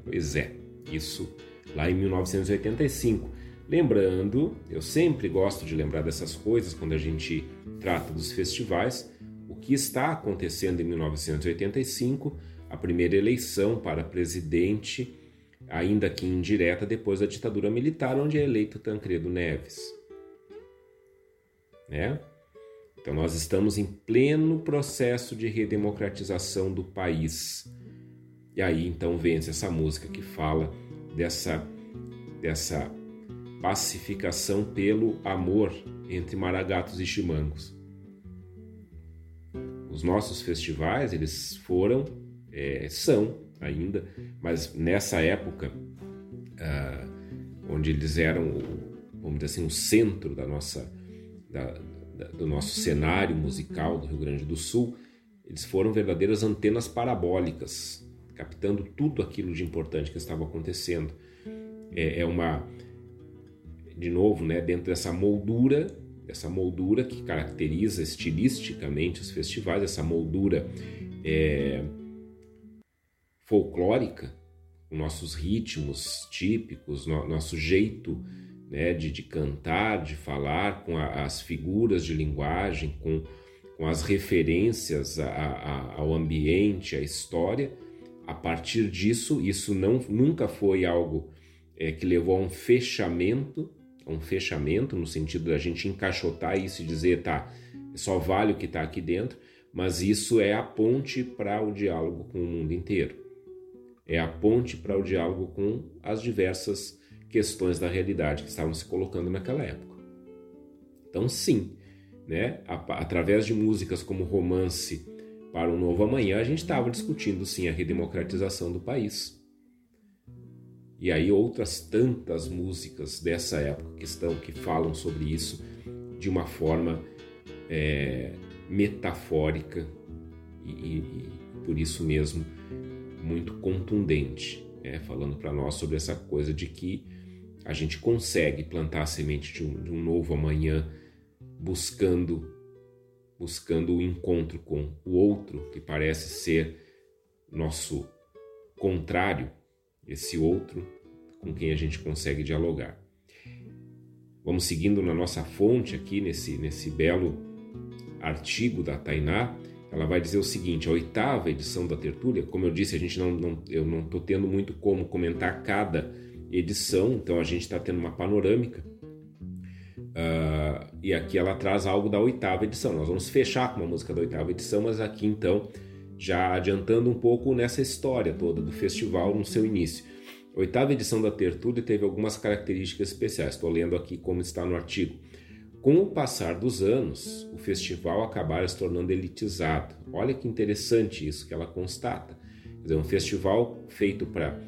Pois é, isso lá em 1985. Lembrando, eu sempre gosto de lembrar dessas coisas quando a gente trata dos festivais, o que está acontecendo em 1985, a primeira eleição para presidente, ainda que indireta, depois da ditadura militar, onde é eleito Tancredo Neves. Né? Então, nós estamos em pleno processo de redemocratização do país. E aí, então, vence essa música que fala dessa, dessa pacificação pelo amor entre maragatos e chimangos. Os nossos festivais, eles foram, é, são ainda, mas nessa época, ah, onde eles eram, vamos dizer assim, o centro da nossa, da, da, do nosso cenário musical do Rio Grande do Sul, eles foram verdadeiras antenas parabólicas, captando tudo aquilo de importante que estava acontecendo é, é uma, de novo, né, dentro dessa moldura, essa moldura que caracteriza estilisticamente os festivais, essa moldura é, folclórica, nossos ritmos típicos, no, nosso jeito né, de, de, cantar, de falar, com a, as figuras de linguagem, com, com as referências a, a, ao ambiente, à história. A partir disso, isso não, nunca foi algo é, que levou a um fechamento, um fechamento no sentido da gente encaixotar isso e dizer, tá, só vale o que está aqui dentro, mas isso é a ponte para o diálogo com o mundo inteiro. É a ponte para o diálogo com as diversas questões da realidade que estavam se colocando naquela época. Então, sim, né, através de músicas como Romance para um Novo Amanhã, a gente estava discutindo sim a redemocratização do país e aí outras tantas músicas dessa época que estão que falam sobre isso de uma forma é, metafórica e, e, e, por isso mesmo muito contundente, né? falando para nós sobre essa coisa de que a gente consegue plantar a semente de um, de um novo amanhã buscando buscando o encontro com o outro que parece ser nosso contrário esse outro com quem a gente consegue dialogar. Vamos seguindo na nossa fonte aqui, nesse, nesse belo artigo da Tainá, ela vai dizer o seguinte: a oitava edição da tertúlia, como eu disse, a gente não, não eu não estou tendo muito como comentar cada edição, então a gente está tendo uma panorâmica. Uh, e aqui ela traz algo da oitava edição. Nós vamos fechar com uma música da oitava edição, mas aqui então já adiantando um pouco nessa história toda do festival no seu início. A oitava edição da Tertúlia teve algumas características especiais, estou lendo aqui como está no artigo. Com o passar dos anos, o festival acabara se tornando elitizado. Olha que interessante isso que ela constata. Quer dizer, um festival feito para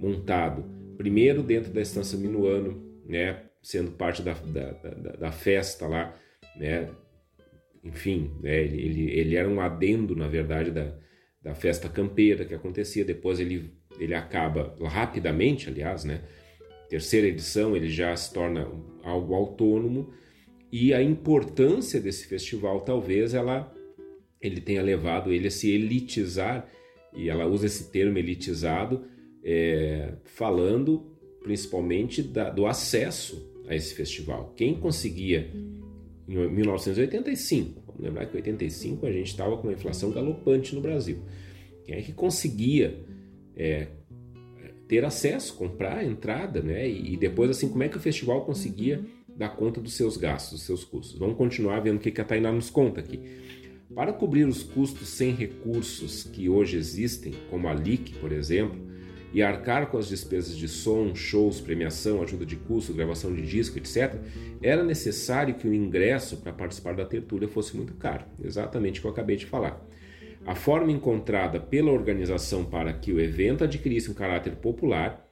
montado primeiro dentro da Estância Minuano, né, sendo parte da, da, da, da festa lá, né, enfim, né, ele, ele, era um adendo, na verdade, da, da festa campeira que acontecia. Depois ele, ele acaba rapidamente, aliás, né? Terceira edição ele já se torna algo autônomo e a importância desse festival talvez ela ele tenha levado ele a se elitizar e ela usa esse termo elitizado é, falando principalmente da, do acesso a esse festival. Quem conseguia em 1985. Vamos lembrar que em 85 a gente estava com uma inflação galopante no Brasil. Quem é que conseguia é, ter acesso, comprar entrada, né? E depois, assim, como é que o festival conseguia dar conta dos seus gastos, dos seus custos. Vamos continuar vendo o que a Tainá nos conta aqui. Para cobrir os custos sem recursos que hoje existem, como a LIC, por exemplo, e arcar com as despesas de som, shows, premiação, ajuda de custo, gravação de disco, etc., era necessário que o ingresso para participar da tertúlia fosse muito caro. Exatamente o que eu acabei de falar. A forma encontrada pela organização para que o evento adquirisse um caráter popular,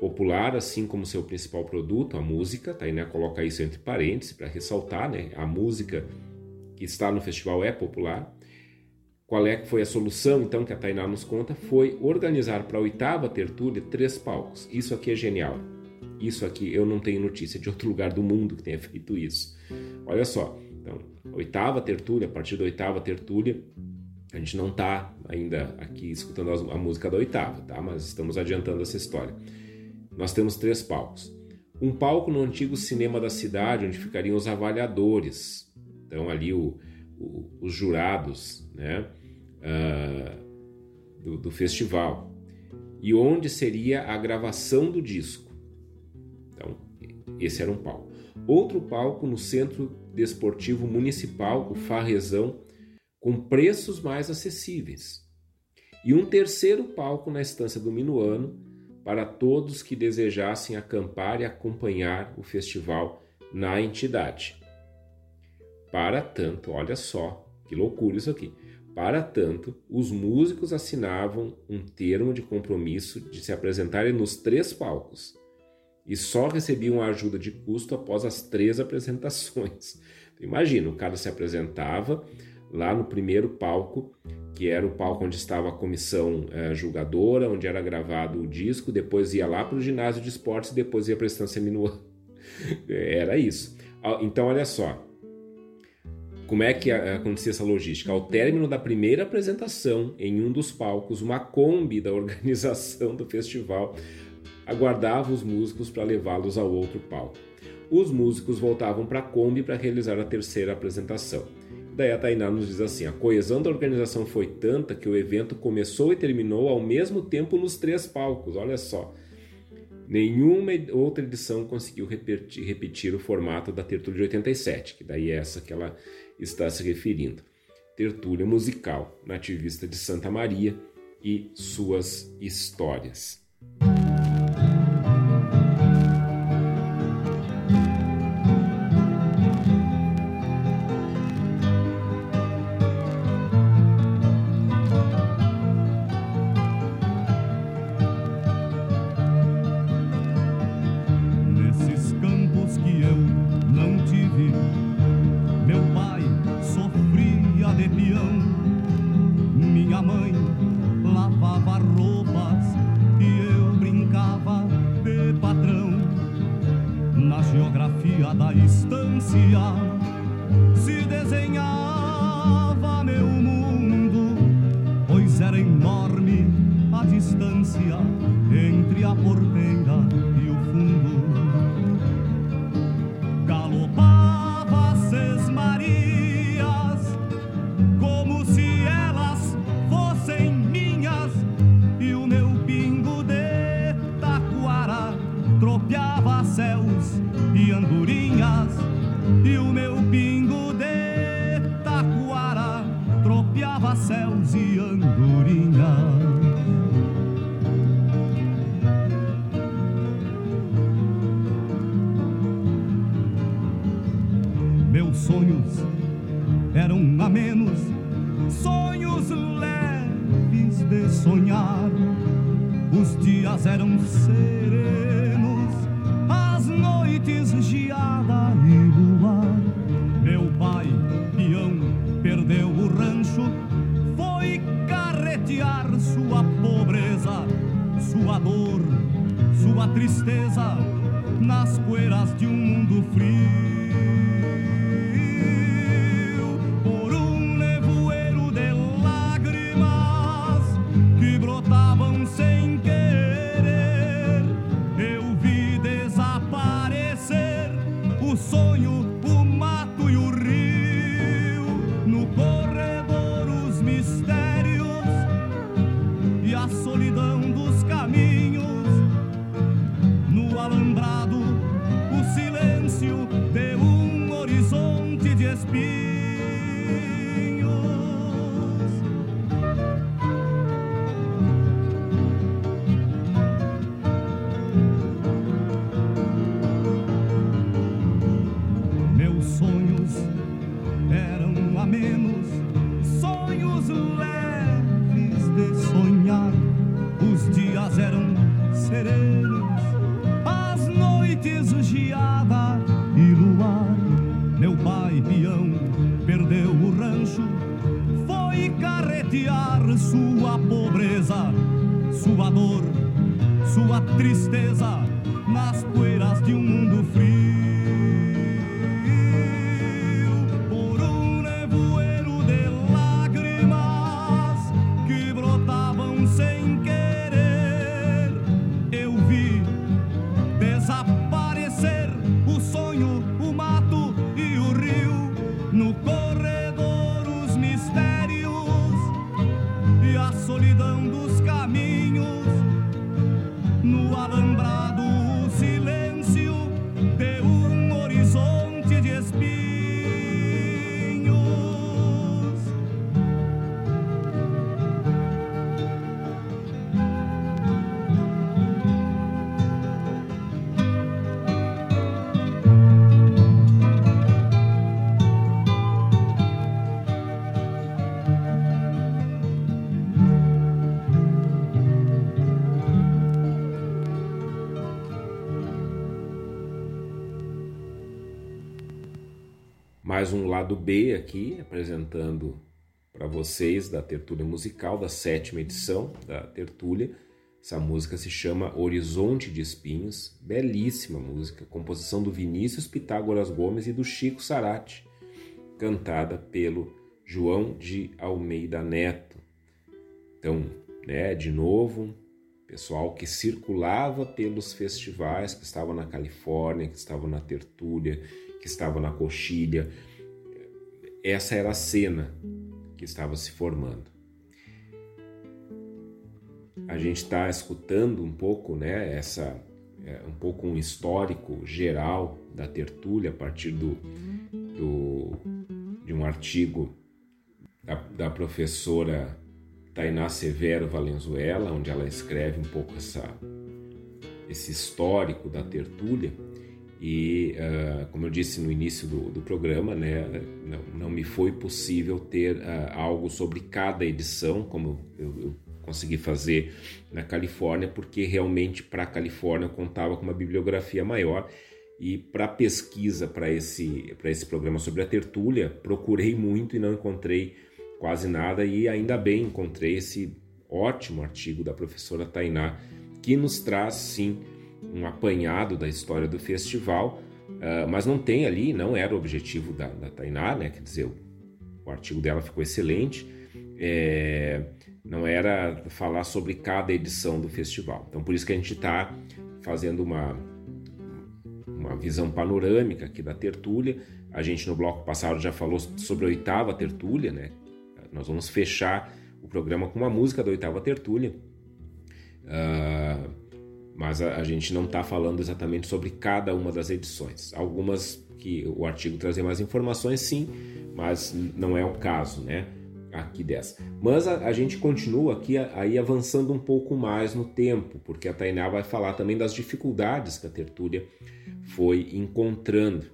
popular assim como seu principal produto, a música, aí, né? coloca isso entre parênteses para ressaltar, né? a música que está no festival é popular, qual é que foi a solução, então, que a Tainá nos conta? Foi organizar para a oitava tertúlia três palcos. Isso aqui é genial. Isso aqui eu não tenho notícia de outro lugar do mundo que tenha feito isso. Olha só, então, oitava tertúlia, a partir da oitava tertúlia, a gente não está ainda aqui escutando a música da oitava, tá? Mas estamos adiantando essa história. Nós temos três palcos. Um palco no antigo cinema da cidade, onde ficariam os avaliadores. Então, ali o, os jurados, né? uh, do, do festival e onde seria a gravação do disco. Então, esse era um palco. Outro palco no Centro Desportivo Municipal, o Farrezão, com preços mais acessíveis. E um terceiro palco na Estância do Minuano para todos que desejassem acampar e acompanhar o festival na entidade. Para tanto, olha só, que loucura isso aqui. Para tanto, os músicos assinavam um termo de compromisso de se apresentarem nos três palcos e só recebiam a ajuda de custo após as três apresentações. Imagina, o cara se apresentava lá no primeiro palco, que era o palco onde estava a comissão é, julgadora, onde era gravado o disco, depois ia lá para o ginásio de esportes e depois ia para a estância minuana. Era isso. Então, olha só, como é que acontecia essa logística? Ao término da primeira apresentação, em um dos palcos, uma Kombi da organização do festival aguardava os músicos para levá-los ao outro palco. Os músicos voltavam para a Kombi para realizar a terceira apresentação. Daí a Tainá nos diz assim: a coesão da organização foi tanta que o evento começou e terminou ao mesmo tempo nos três palcos. Olha só. Nenhuma outra edição conseguiu repetir, repetir o formato da Tertúlia de 87, que daí é essa que ela está se referindo. Tertúlia musical, nativista de Santa Maria e suas histórias. Fiesta. Lado B aqui, apresentando para vocês da tertúlia musical da sétima edição da tertúlia. Essa música se chama Horizonte de Espinhos, belíssima música, composição do Vinícius Pitágoras Gomes e do Chico Sarati, cantada pelo João de Almeida Neto. Então, né, de novo, pessoal que circulava pelos festivais, que estava na Califórnia, que estava na Tertúlia, que estava na Coxilha, essa era a cena que estava se formando. A gente está escutando um pouco, né, essa, é, um pouco um histórico geral da tertúlia a partir do, do de um artigo da, da professora Tainá Severo Valenzuela, onde ela escreve um pouco essa, esse histórico da tertúlia. E, uh, como eu disse no início do, do programa, né, não, não, me foi possível ter uh, algo sobre cada edição, como eu, eu, consegui fazer na Califórnia, porque realmente para a Califórnia eu contava com uma bibliografia maior. E para pesquisa para esse, esse programa sobre a tertúlia, procurei muito e não encontrei quase nada. E ainda bem encontrei esse ótimo artigo da professora Tainá, que nos traz sim um apanhado da história do festival, uh, mas não tem ali, não era o objetivo da, da Tainá, né? Quer dizer, o, o artigo dela ficou excelente. É, não era falar sobre cada edição do festival. Então, por isso que a gente está fazendo uma, uma visão panorâmica aqui da tertúlia. A gente no bloco passado já falou sobre a oitava tertúlia, né? Nós vamos fechar o programa com uma música da oitava tertúlia. Uh, mas a, a gente não está falando exatamente sobre cada uma das edições. Algumas que o artigo trazia mais informações, sim, mas não é o caso, né? Aqui dessa. Mas a, a gente continua aqui aí avançando um pouco mais no tempo, porque a Tainá vai falar também das dificuldades que a tertúlia foi encontrando.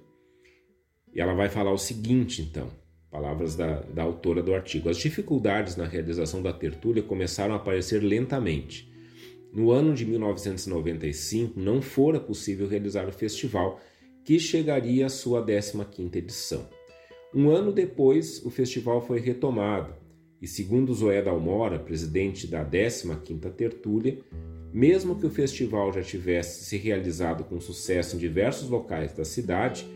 E ela vai falar o seguinte, então, palavras da, da autora do artigo. As dificuldades na realização da tertúlia começaram a aparecer lentamente no ano de 1995 não fora possível realizar o festival, que chegaria à sua 15ª edição. Um ano depois, o festival foi retomado e, segundo Zoé Dalmora, presidente da 15ª Tertúlia, mesmo que o festival já tivesse se realizado com sucesso em diversos locais da cidade,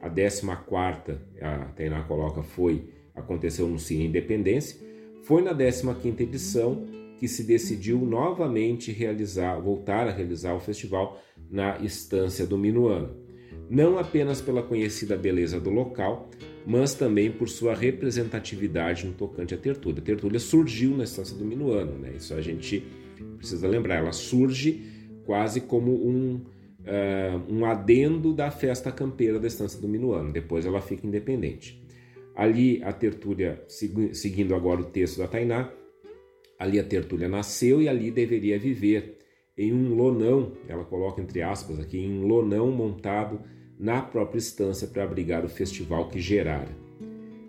a 14ª, a Tainá coloca, foi, aconteceu no Cine Independência, foi na 15ª edição que se decidiu novamente realizar, voltar a realizar o festival na estância do Minuano. Não apenas pela conhecida beleza do local, mas também por sua representatividade no tocante à tertúlia. A tertúlia surgiu na estância do Minuano, né? isso a gente precisa lembrar. Ela surge quase como um, uh, um adendo da festa campeira da estância do Minuano, depois ela fica independente. Ali a tertúlia, seguindo agora o texto da Tainá, ali a tertúlia nasceu e ali deveria viver em um lonão, ela coloca entre aspas aqui, em um lonão montado na própria estância para abrigar o festival que gerara.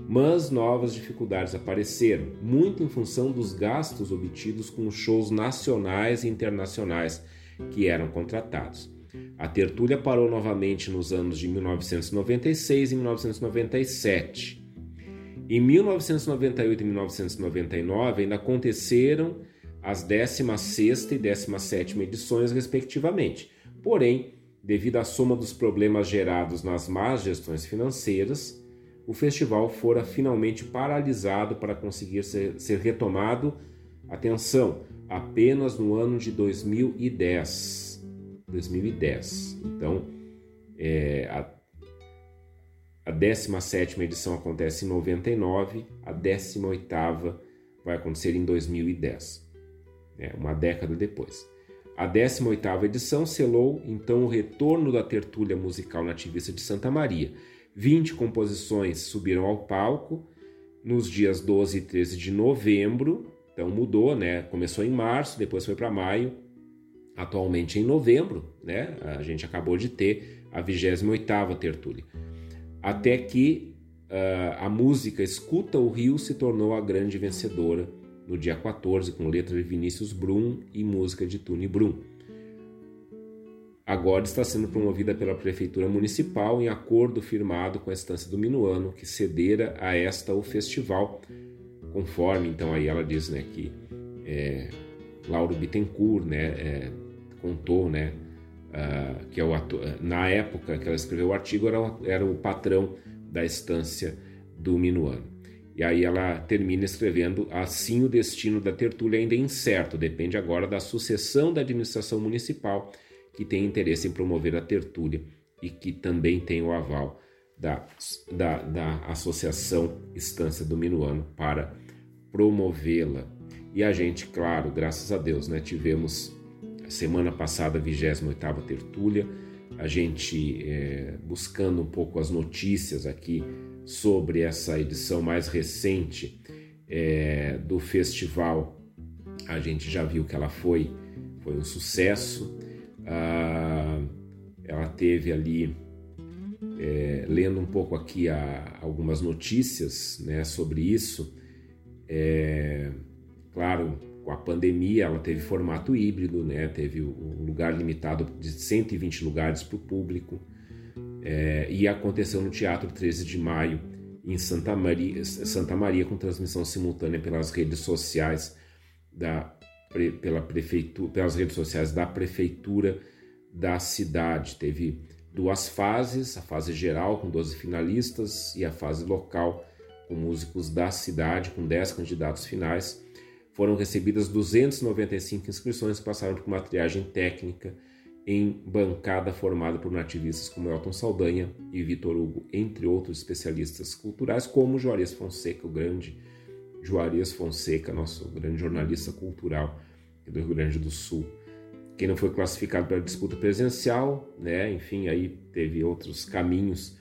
Mas novas dificuldades apareceram, muito em função dos gastos obtidos com os shows nacionais e internacionais que eram contratados. A tertúlia parou novamente nos anos de 1996 e 1997. Em 1998 e 1999 ainda aconteceram as 16 e 17 edições, respectivamente. Porém, devido à soma dos problemas gerados nas más gestões financeiras, o festival fora finalmente paralisado para conseguir ser, ser retomado, atenção, apenas no ano de 2010. 2010. Então, é, a 17 edição acontece em 99, a 18 vai acontecer em 2010 é, uma década depois. A 18ª edição selou então o retorno da tertúlia musical nativista de Santa Maria. 20 composições subiram ao palco nos dias 12 e 13 de novembro, então mudou, né? Começou em março, depois foi para maio, atualmente em novembro, né? A gente acabou de ter a 28ª tertúlia. Até que uh, a música Escuta o Rio se tornou a grande vencedora no dia 14, com letra de Vinícius Brum e música de Tune Brum. Agora está sendo promovida pela Prefeitura Municipal em acordo firmado com a Estância do Minuano, que cedera a esta o festival, conforme, então aí ela diz né, que é, Lauro Bittencourt né, é, contou né, uh, que é o ator, na época que ela escreveu o artigo era, era o patrão da Estância do Minuano. E aí ela termina escrevendo: assim o destino da tertúlia ainda é incerto, depende agora da sucessão da administração municipal, que tem interesse em promover a tertúlia e que também tem o aval da, da, da Associação Estância do Minuano para promovê-la. E a gente, claro, graças a Deus, né, tivemos semana passada a 28ª tertúlia, a gente é, buscando um pouco as notícias aqui sobre essa edição mais recente é, do festival. A gente já viu que ela foi, foi um sucesso. Ah, ela teve ali, é, lendo um pouco aqui a, algumas notícias né, sobre isso, é, claro, com a pandemia ela teve formato híbrido, né, teve um lugar limitado de 120 lugares para o público é, e aconteceu no Teatro 13 de Maio, em Santa Maria, Santa Maria com transmissão simultânea pelas redes sociais da pela prefeitura, pelas redes sociais da prefeitura da cidade. Teve duas fases, a fase geral com 12 finalistas e a fase local com músicos da cidade com 10 candidatos finais. Foram recebidas 295 inscrições que passaram por uma triagem técnica em bancada formada por nativistas como Elton Saldanha e Vitor Hugo, entre outros especialistas culturais, como Juarez Fonseca, o grande Juarez Fonseca, nosso grande jornalista cultural do Rio Grande do Sul. Quem não foi classificado para a disputa presencial, né? Enfim, aí teve outros caminhos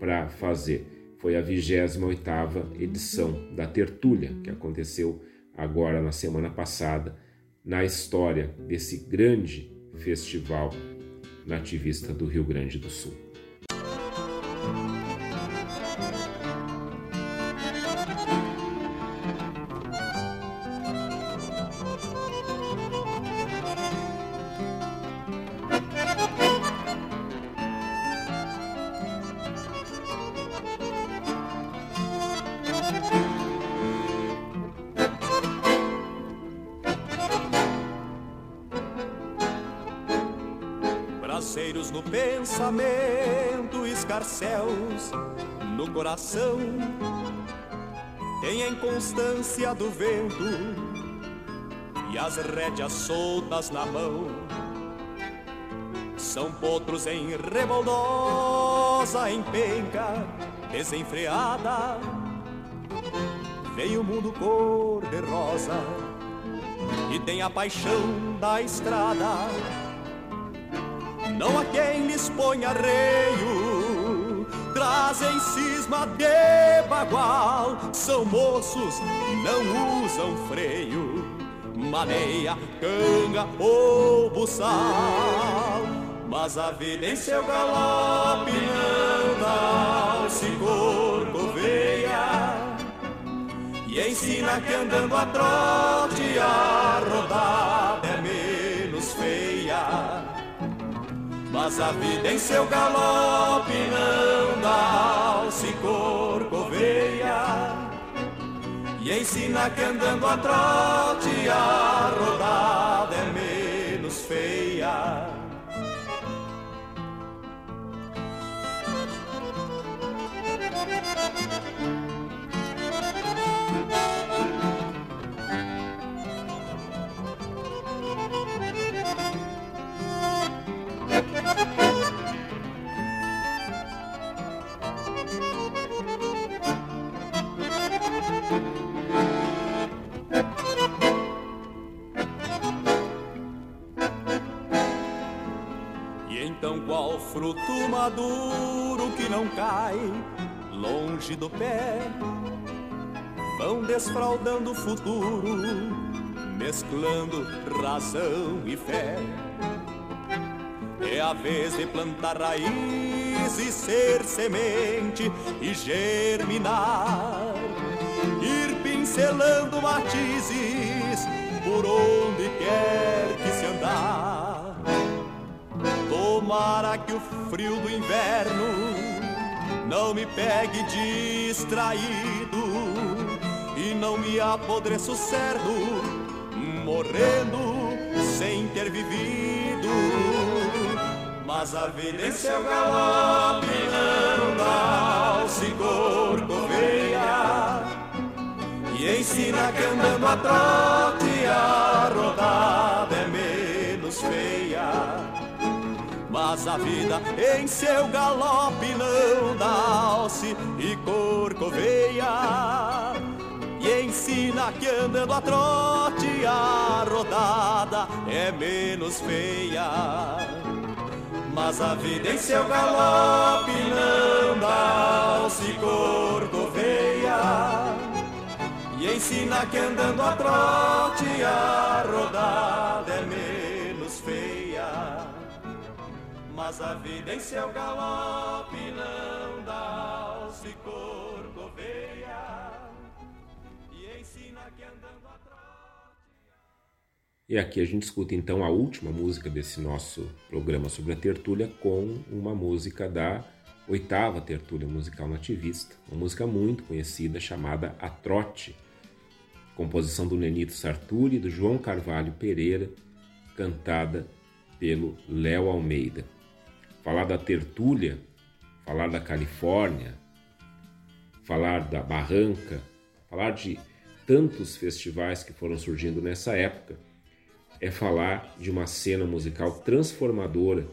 para fazer. Foi a 28ª edição da Tertúlia, que aconteceu agora na semana passada, na história desse grande Festival Nativista do Rio Grande do Sul. Do vento e as rédeas soltas na mão. São potros em revoltosa empenca, desenfreada. Vem o mundo cor de rosa e tem a paixão da estrada. Não há quem lhes ponha reio trazem cisma de bagual, são moços e não usam freio, maneia, canga ou buçal. Mas a vida em seu galope não dá se corcoveia e ensina que andando a trote a rodada Mas a vida em seu galope não dá se corcoveia e ensina que andando a trote a rodada é menos feia. Fruto maduro que não cai longe do pé? Vão desfraldando o futuro mesclando razão e fé é a vez de plantar raiz e ser semente e germinar ir pincelando matizes por onde quer que se andar Tomara que o frio do inverno não me pegue distraído e não me apodreça o cerdo, morrendo sem ter vivido. Mas a vida em seu galope não dá se corcoveia e ensina que andando a trote a rodada é menos feia mas a vida em seu galope não dá e corcoveia. E ensina que andando a trote a rodada é menos feia. Mas a vida em seu galope não dá alce e corcoveia. E ensina que andando a trote a rodada é menos feia mas a vida em seu galope não dá se corcoveia e ensina que andando a E aqui a gente escuta então a última música desse nosso programa sobre a tertúlia com uma música da oitava tertúlia musical nativista, uma música muito conhecida chamada A Trote, composição do Nenito Sarturi e do João Carvalho Pereira, cantada pelo Léo Almeida. Falar da tertúlia, falar da Califórnia, falar da Barranca, falar de tantos festivais que foram surgindo nessa época, é falar de uma cena musical transformadora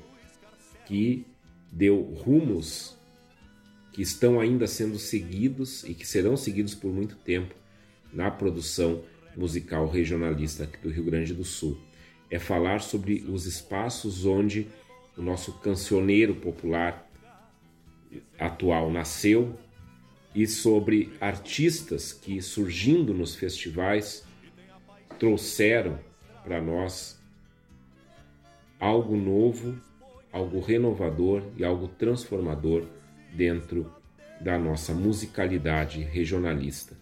que deu rumos que estão ainda sendo seguidos e que serão seguidos por muito tempo na produção musical regionalista aqui do Rio Grande do Sul. É falar sobre os espaços onde o nosso cancioneiro popular atual nasceu e sobre artistas que surgindo nos festivais trouxeram para nós algo novo, algo renovador e algo transformador dentro da nossa musicalidade regionalista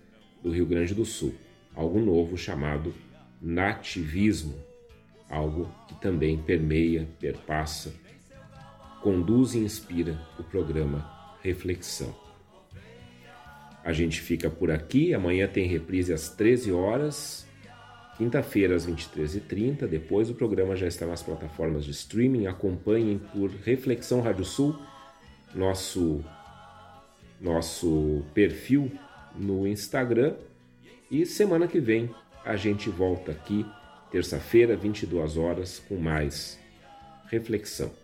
do Rio Grande do Sul. Algo novo chamado nativismo, algo que também permeia, perpassa conduz e inspira o programa Reflexão. A gente fica por aqui. Amanhã tem reprise às 13 horas, quinta-feira às 23h30. Depois o programa já está nas plataformas de streaming. Acompanhem por Reflexão Rádio Sul, nosso, nosso perfil no Instagram. E semana que vem a gente volta aqui, terça-feira, 22 horas, com mais reflexão.